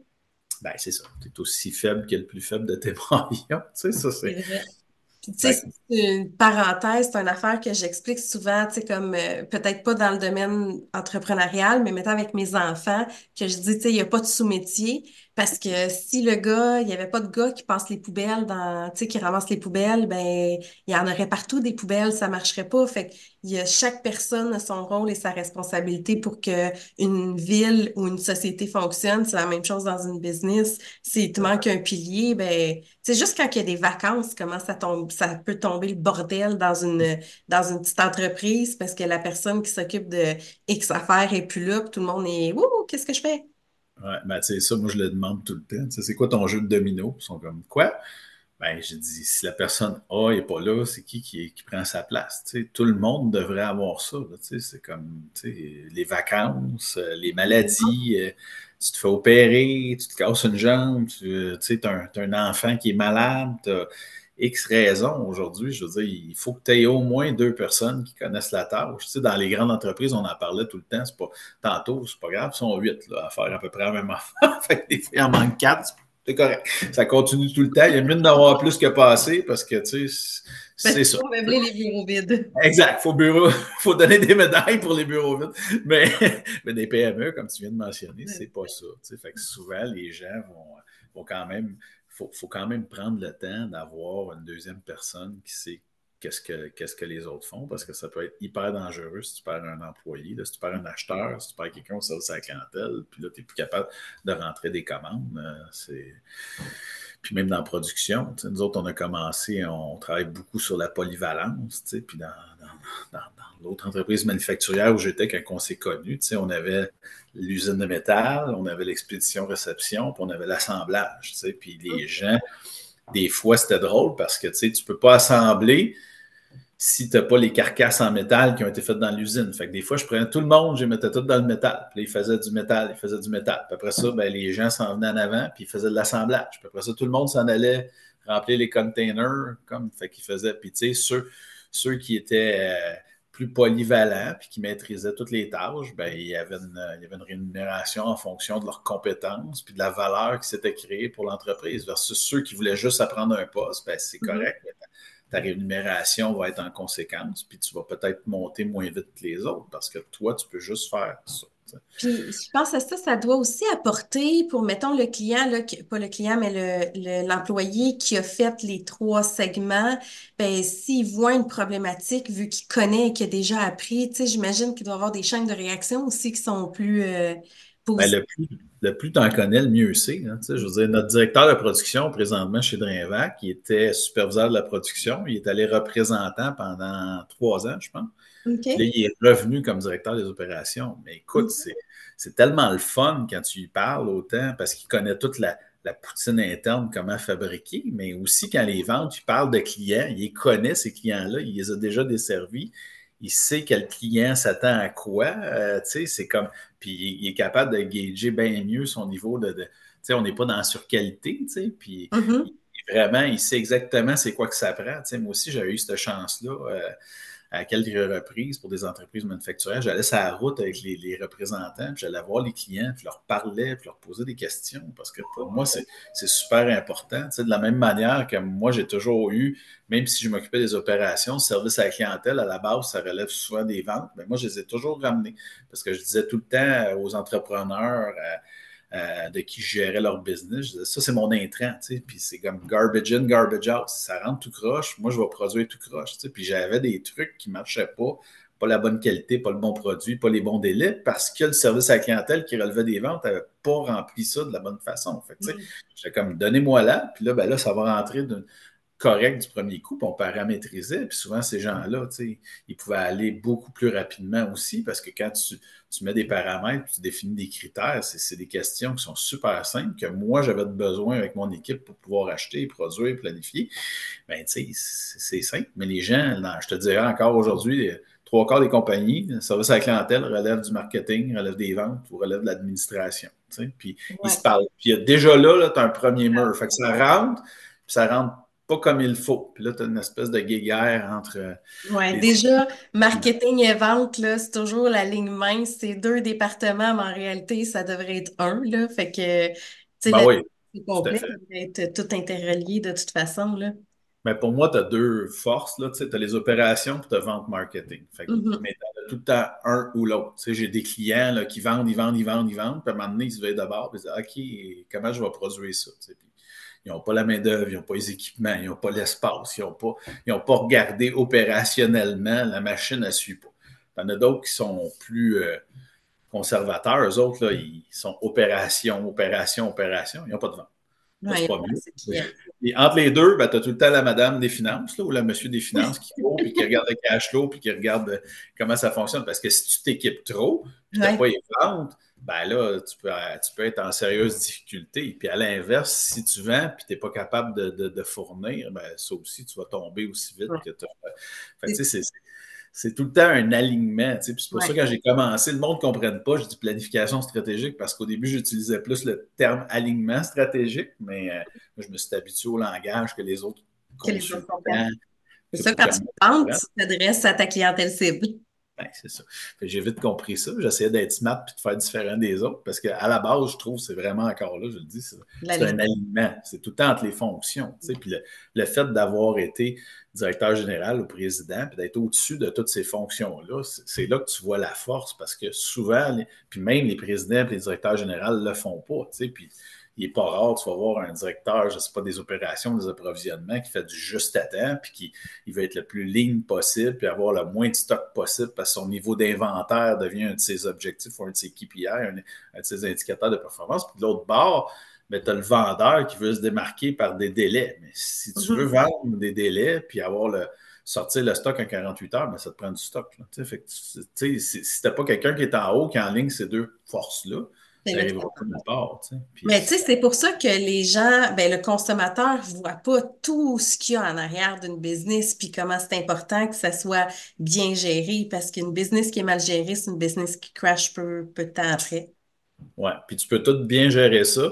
ben, c'est ça. Tu es aussi faible que le plus faible de tes maillons. Tu sais, ça, c'est. tu sais, c'est une parenthèse, c'est une affaire que j'explique souvent, tu sais, comme euh, peut-être pas dans le domaine entrepreneurial, mais maintenant avec mes enfants, que je dis, tu sais, il n'y a pas de sous-métier Parce que si le gars, il n'y avait pas de gars qui passe les poubelles dans, tu sais, qui ramasse les poubelles, ben, il y en aurait partout des poubelles, ça marcherait pas. Fait que il y a chaque personne a son rôle et sa responsabilité pour que une ville ou une société fonctionne. C'est la même chose dans une business. S'il te manque un pilier, ben, c'est juste quand il y a des vacances, comment ça tombe, ça peut tomber le bordel dans une, dans une petite entreprise parce que la personne qui s'occupe de X affaires est plus là, puis tout le monde est, ouh, qu'est-ce que je fais? Ben, tu ça, moi, je le demande tout le temps. C'est quoi ton jeu de domino? Ils sont comme, quoi? Ben, j'ai dit, si la personne A n'est pas là, c'est qui, qui prend sa place? Tout le monde devrait avoir ça. c'est comme les vacances, euh, les maladies. Euh, tu te fais opérer, tu te casses une jambe, tu sais, as, un enfant qui est malade, X raisons aujourd'hui, je veux dire, il faut que tu aies au moins deux personnes qui connaissent la tâche. Tu sais, dans les grandes entreprises, on en parlait tout le temps. C'est pas, tantôt, c'est pas grave, ils sont huit là, à faire à peu près la même affaire. fait que des fois, il en manque quatre, c'est correct. Ça continue tout le temps. Il y a mieux d'avoir plus que passer parce que, tu sais, c'est ça. Il faut meubler les bureaux vides. Exact. Il faut, faut donner des médailles pour les bureaux vides. Mais, mais des PME, comme tu viens de mentionner, c'est pas ça. Tu sais, fait que souvent, les gens vont, vont quand même faut, faut quand même prendre le temps d'avoir une deuxième personne qui sait qu'est-ce que, que les autres font, parce que ça peut être hyper dangereux si tu perds un employé, si tu perds un acheteur, si tu perds quelqu'un au service à la clientèle, puis là, tu n'es plus capable de rentrer des commandes. Euh, c'est... Puis même dans la production, nous autres, on a commencé, on travaille beaucoup sur la polyvalence, puis dans, dans, dans, l'autre entreprise manufacturière où j'étais, quand on s'est connu, on avait l'usine de métal, on avait l'expédition-réception, puis on avait l'assemblage. Puis les gens, des fois, c'était drôle parce que tu ne peux pas assembler si tu n'as pas les carcasses en métal qui ont été faites dans l'usine. Fait que des fois, je prenais tout le monde, je les mettais tout dans le métal. Puis là, ils faisaient du métal, ils faisaient du métal. Puis après ça, ben, les gens s'en venaient en avant, puis ils faisaient de l'assemblage. Puis après ça, tout le monde s'en allait remplir les containers, comme, fait qu'ils faisaient. Puis tu sais, ceux, ceux qui étaient euh, plus polyvalents puis qui maîtrisaient toutes les tâches, ben, il, y avait une, il y avait une rémunération en fonction de leurs compétences puis de la valeur qui s'était créée pour l'entreprise. Versus ceux qui voulaient juste apprendre un poste, ben, c'est mm-hmm. correct. Ta rémunération va être en conséquence, puis tu vas peut-être monter moins vite que les autres parce que toi, tu peux juste faire ça. Puis je pense à ça, ça doit aussi apporter pour, mettons, le client, là, pas le client, mais l'employé qui a fait les trois segments, ben, s'il voit une problématique, vu qu'il connaît et qu'il a déjà appris, tu j'imagine qu'il doit avoir des chaînes de réaction aussi qui sont plus euh, ben, le plus, le plus tu en connais, le mieux c'est. Hein, je veux dire, notre directeur de production présentement chez Drinvac, qui était superviseur de la production, il est allé représentant pendant trois ans, je pense. Là, il est revenu comme directeur des opérations. Mais écoute, c'est tellement le fun quand tu lui parles autant parce qu'il connaît toute la, poutine interne, comment fabriquer, mais aussi quand les ventes, il parle de clients, il connaît ces clients-là, il les a déjà desservis, il sait quel client s'attend à quoi, euh, tu sais, c'est comme, puis il est capable de gager bien mieux son niveau de, tu sais, on n'est pas dans la surqualité, tu sais, puis mm-hmm. vraiment, il sait exactement c'est quoi que ça prend, tu sais, moi aussi, j'avais eu cette chance-là, euh, à quelques reprises pour des entreprises manufacturières. J'allais sur la route avec les, représentants, puis j'allais voir les clients, puis leur parlais, puis leur posais des questions, parce que pour moi, c'est super important. De la même manière que moi, j'ai toujours eu, même si je m'occupais des opérations, service à la clientèle, à la base, ça relève souvent des ventes, mais moi, je les ai toujours ramenés, parce que je disais tout le temps aux entrepreneurs, euh, de qui gérait leur business. ça, c'est mon intrant, tu sais, puis c'est comme garbage in, garbage out. ça rentre tout croche, moi, je vais produire tout croche, tu sais, puis j'avais des trucs qui ne marchaient pas, pas la bonne qualité, pas le bon produit, pas les bons délais, parce que le service à la clientèle qui relevait des ventes n'avait pas rempli ça de la bonne façon. Fait, tu sais, mm. j'étais comme, donnez-moi là, puis là, ben là, ça va rentrer d'une correct du premier coup, puis on paramétrisait. Puis souvent, ces gens-là, ils pouvaient aller beaucoup plus rapidement aussi parce que quand tu, mets des paramètres, tu définis des critères, c'est des questions qui sont super simples que moi, j'avais besoin avec mon équipe pour pouvoir acheter, produire, planifier. Bien, tu sais, c'est simple. Mais les gens, je te dirais encore aujourd'hui, trois quarts des compagnies, le service à la clientèle relève du marketing, relève des ventes ou relève de l'administration. Puis ils se parlent. Puis déjà là, là tu as un premier mur. Fait que ça rentre, puis ça rentre pas comme il faut. Puis là, tu as une espèce de guéguerre entre. Euh, oui, déjà, marketing et vente, là, c'est toujours la ligne mince. C'est deux départements, mais en réalité, ça devrait être un. Là. Fait que, tu sais, ben oui, c'est complet, ça devrait être tout interrelié de toute façon. Là. Mais pour moi, tu as deux forces. Tu as les opérations et tu as vente marketing. Mm-hmm. Mais tu as tout le temps un ou l'autre. J'ai des clients là, qui vendent, ils vendent, ils vendent, ils vendent. Puis à un moment donné, ils se veillent d'abord et ils disent OK, comment je vais produire ça? Ils n'ont pas la main-d'œuvre, ils n'ont pas les équipements, ils n'ont pas l'espace, ils n'ont pas, pas regardé opérationnellement, la machine ne suit pas. Il y en a d'autres qui sont plus euh, conservateurs. Eux autres, là, ils sont opération, opération, opération. Ils n'ont pas de vente. pas mieux. Et entre les deux, ben, tu as tout le temps la madame des finances là, ou le monsieur des finances qui court puis qui regarde le cash flow puis qui regarde euh, comment ça fonctionne. Parce que si tu t'équipes trop, tu n'as pas les ventes, ben là, tu peux, tu peux être en sérieuse difficulté. Puis à l'inverse, si tu vends puis tu n'es pas capable de, de, fournir, ben ça aussi, tu vas tomber aussi vite que tu as. c'est tout le temps un alignement. C'est pour ça que quand j'ai commencé, le monde ne comprenne pas, je dis planification stratégique parce qu'au début, j'utilisais plus le terme alignement stratégique, mais euh, je me suis habitué au langage que les autres comprennent. C'est ça, quand tu vends, tu t'adresses à ta clientèle cible. Ben, c'est ça. J'ai vite compris ça. J'essayais d'être smart et de faire différent des autres parce qu'à la base, je trouve que c'est vraiment encore là, je le dis, c'est un alignement. C'est tout le temps entre les fonctions. Puis le, fait d'avoir été directeur général ou président, puis d'être au-dessus de toutes ces fonctions-là, c'est là que tu vois la force parce que souvent, puis même les présidents et les directeurs généraux ne le font pas. Puis il n'est pas rare, tu vas voir un directeur, je ne sais pas, des opérations, des approvisionnements qui fait du juste à temps, puis qui il va être le plus ligne possible, puis avoir le moins de stock possible parce que son niveau d'inventaire devient un de ses objectifs ou un de ses KPI, un, de ses indicateurs de performance. Puis de l'autre bord, ben, tu as le vendeur qui veut se démarquer par des délais. Mais si tu veux mhm. vendre des délais, puis avoir le sortir le stock en 48 heures, ben, ça te prend du stock. Fait si tu n'as pas quelqu'un qui est en haut, qui en ligne ces deux forces-là, mais tu sais, c'est pour ça que les gens, ben, le consommateur ne voit pas tout ce qu'il y a en arrière d'une business, puis comment c'est important que ça soit bien géré, parce qu'une business qui est mal gérée, c'est une business qui crash peu, peu de temps après. Ouais, puis tu peux tout bien gérer ça.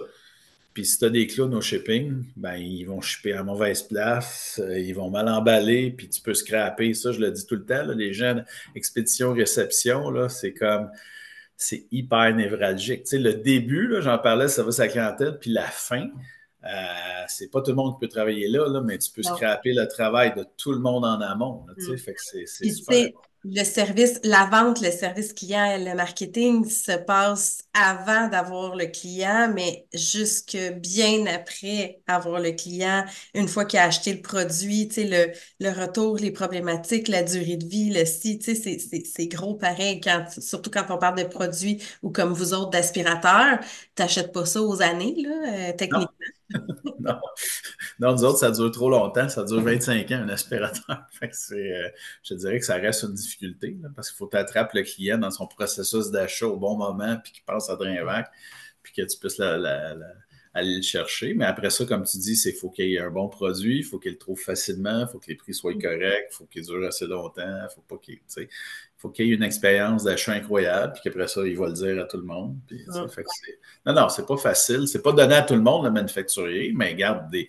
Puis si tu as des clowns au shipping, ben, ils vont shipper à mauvaise place, euh, ils vont mal emballer, puis tu peux scraper. Ça, je le dis tout le temps, les gens expédition-réception, c'est comme c'est hyper névralgique. Tu sais, le début, j'en parlais, ça va sa clientèle, puis la fin, euh, c'est pas tout le monde qui peut travailler là, là mais tu peux scraper le travail de tout le monde en amont. tu sais, mm. fait que c'est super le service, la vente, le service client, le marketing se passe avant d'avoir le client, mais jusque bien après avoir le client, une fois qu'il a acheté le produit, tu sais, le, le retour, les problématiques, la durée de vie, le si, tu sais, c'est gros pareil, quand, surtout quand on parle de produits ou comme vous autres d'aspirateurs, tu n'achètes pas ça aux années, là, euh, techniquement. non. non, nous autres, ça dure trop longtemps. Ça dure 25 ans, un aspirateur. Euh, je dirais que ça reste une difficulté parce qu'il faut t'attraper le client dans son processus d'achat au bon moment, puis qu'il passe à Drainvac, puis que tu puisses aller le chercher. Mais après ça, comme tu dis, c'est faut qu'il y ait un bon produit, il faut qu'il le trouve facilement, il faut que les prix soient corrects, il faut qu'il dure assez longtemps, il faut pas qu'il faut qu'il y ait une expérience d'achat incroyable, puis qu'après ça, il va le dire à tout le monde. Ah. non, non, c'est pas facile. C'est pas donné à tout le monde, le manufacturier, mais garde des.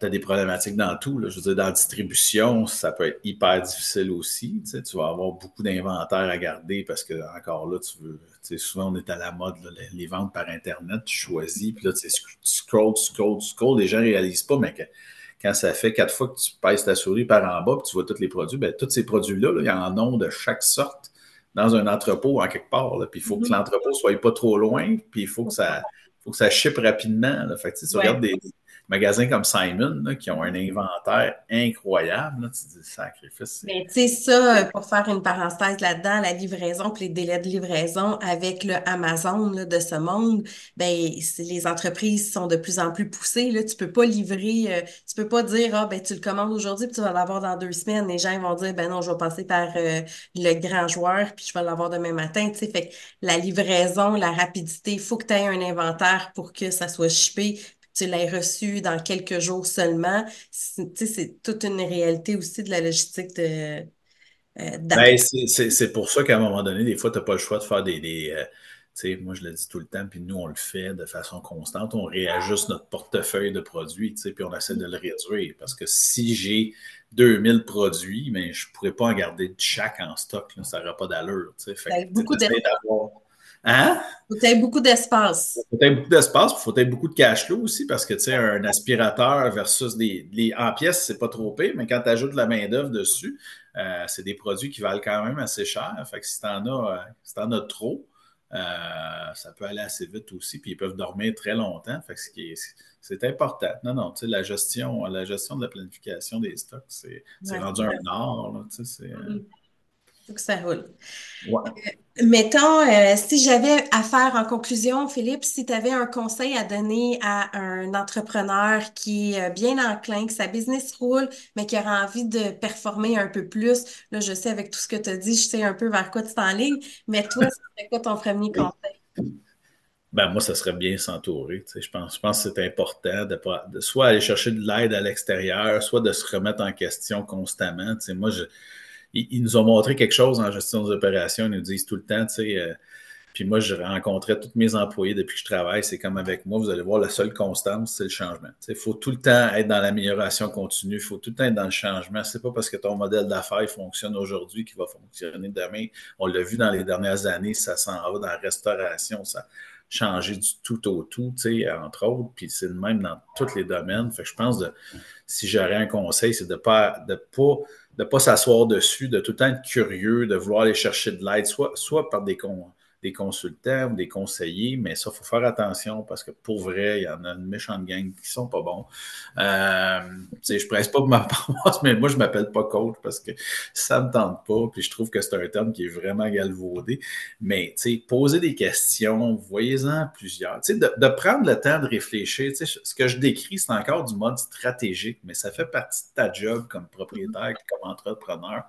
Tu as des problématiques dans tout. Je veux dire, dans la distribution, ça peut être hyper difficile aussi. Tu, vas avoir beaucoup d'inventaire à garder parce que, encore là, tu veux. souvent, on est à la mode, les, ventes par Internet, tu choisis, puis là, tu scrolls, tu scrolls, tu scrolls. Les gens ne réalisent pas, mais que quand ça fait quatre fois que tu pèses ta souris par en bas, puis tu vois tous les produits, bien, tous ces produits-là, il y en a de chaque sorte dans un entrepôt en quelque part. Puis il faut que mm-hmm. l'entrepôt ne soit pas trop loin, puis il faut que ça, faut que ça ship rapidement. Là. Fait que, tu regardes des, magasins comme Simon qui ont un inventaire incroyable. tu dis sacrifice. Mais tu sais, ça, pour faire une parenthèse là-dedans, la livraison puis les délais de livraison avec le Amazon de ce monde, ben, les entreprises sont de plus en plus poussées. Là. Tu peux pas livrer, euh, tu peux pas dire Ah, ben, tu le commandes aujourd'hui puis tu vas l'avoir dans deux semaines. Les gens vont dire Ben non, je vais passer par euh, le grand joueur puis je vais l'avoir demain matin. Tu sais, fait que la livraison, la rapidité, il faut que tu aies un inventaire pour que ça soit shippé tu l'as reçu dans quelques jours seulement. C'est toute une réalité aussi de la logistique de. Euh, ben, c'est pour ça qu'à un moment donné, des fois, tu n'as pas le choix de faire des. Euh, moi, je le dis tout le temps, puis nous, on le fait de façon constante. On réajuste notre portefeuille de produits, puis on essaie de le réduire. Parce que si j'ai 2000 produits, mais je ne pourrais pas en garder chaque en stock. ça n'aura pas d'allure. Fait beaucoup Hein? Faut que beaucoup d'espace. Faut que beaucoup d'espace, il faut être beaucoup de cash flow aussi, parce que, tu sais, un aspirateur versus des, en pièces, c'est pas trop pire, mais quand tu ajoutes de la main-d'œuvre dessus, euh, c'est des produits qui valent quand même assez cher. Fait que si tu en as, euh, si en as trop, euh, ça peut aller assez vite aussi, puis ils peuvent dormir très longtemps. Fait que c'est important. Non, non, tu sais, la gestion, la gestion de la planification des stocks, c'est rendu un art. Tu sais, mm faut que ça roule. Euh, mettons, euh, si j'avais à faire en conclusion, Philippe, si tu avais un conseil à donner à un entrepreneur qui est bien enclin, que sa business roule, mais qui aura envie de performer un peu plus, là, je sais avec tout ce que tu as dit, je sais un peu vers quoi tu t'enlignes, mais toi, c'est quoi ton premier conseil? Ben, moi, ça serait bien s'entourer. Je pense, je pense que c'est important de, de, soit aller chercher de l'aide à l'extérieur, soit de se remettre en question constamment. sais, moi, je, ils, nous ont montré quelque chose en gestion des opérations. Ils nous disent tout le temps, tu sais, euh, puis moi, je rencontrais tous mes employés depuis que je travaille. C'est comme avec moi, vous allez voir, la seule constance, c'est le changement. Il faut tout le temps être dans l'amélioration continue. Il faut tout le temps être dans le changement. C'est pas parce que ton modèle d'affaires fonctionne aujourd'hui qu'il va fonctionner demain. On l'a vu dans les dernières années, ça s'en va dans la restauration, ça a changé du tout au tout, entre autres. Puis c'est le même dans tous les domaines. Fait que je pense que si j'aurais un conseil, c'est de pas, de pas de ne pas s'asseoir dessus, de tout le temps être curieux, de vouloir aller chercher de l'aide, soit, soit par des, des consultants ou des conseillers, mais ça, il faut faire attention parce que pour vrai, il y en a une méchante gang qui sont pas bons. Euh, je presse pas pour ma paroisse, mais moi, je m'appelle pas coach parce que ça me tente pas. Puis je trouve que c'est un terme qui est vraiment galvaudé. Mais poser des questions, voyez-en plusieurs. De, de prendre le temps de réfléchir. Ce que je décris, c'est encore du mode stratégique, mais ça fait partie de ta job comme propriétaire, comme entrepreneur,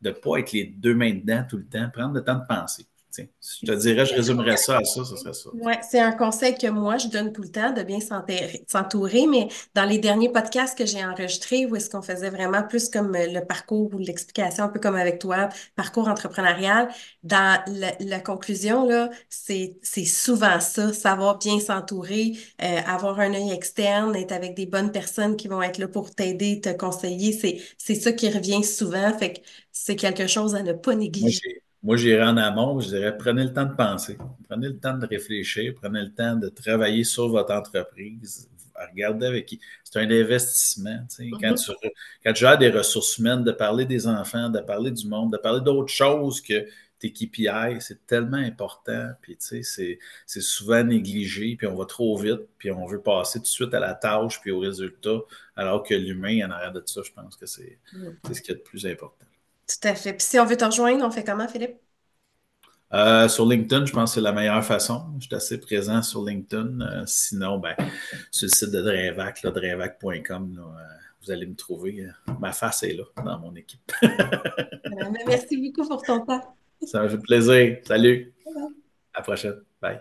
de ne pas être les deux mains dedans tout le temps, prendre le temps de penser je te dirais, je résumerais ça à ça, ce serait ça. Oui, c'est un conseil que moi, je donne tout le temps, de bien s'entourer, mais dans les derniers podcasts que j'ai enregistrés, où est-ce qu'on faisait vraiment plus comme euh, le parcours ou l'explication, un peu comme avec toi, parcours entrepreneurial, dans la, conclusion, là, c'est souvent ça, savoir bien s'entourer, euh, avoir un œil externe, être avec des bonnes personnes qui vont être là pour t'aider, te conseiller, c'est ça qui revient souvent, fait que c'est quelque chose à ne pas négliger. Moi, j'irais en amont, je dirais prenez le temps de penser, prenez le temps de réfléchir, prenez le temps de travailler sur votre entreprise, regardez avec qui. C'est un investissement. quand, mm-hmm. tu, quand tu as des ressources humaines, de parler des enfants, de parler du monde, de parler d'autres choses que tes KPI, c'est tellement important. Puis, tu sais, c'est souvent négligé, puis on va trop vite, puis on veut passer tout de suite à la tâche, puis au résultat, alors que l'humain, en arrière de ça, je pense que c'est mm. ce qui est le plus important. Tout à fait. Puis si on veut te rejoindre, on fait comment, Philippe? Euh, sur LinkedIn, je pense que c'est la meilleure façon. Je suis assez présent sur LinkedIn. Euh, sinon, ben, sur le site de Drainvac, drainvac.com, euh, vous allez me trouver. ma face est là dans mon équipe. merci beaucoup pour ton temps. Ça m'a fait plaisir. Salut. À la prochaine. Bye.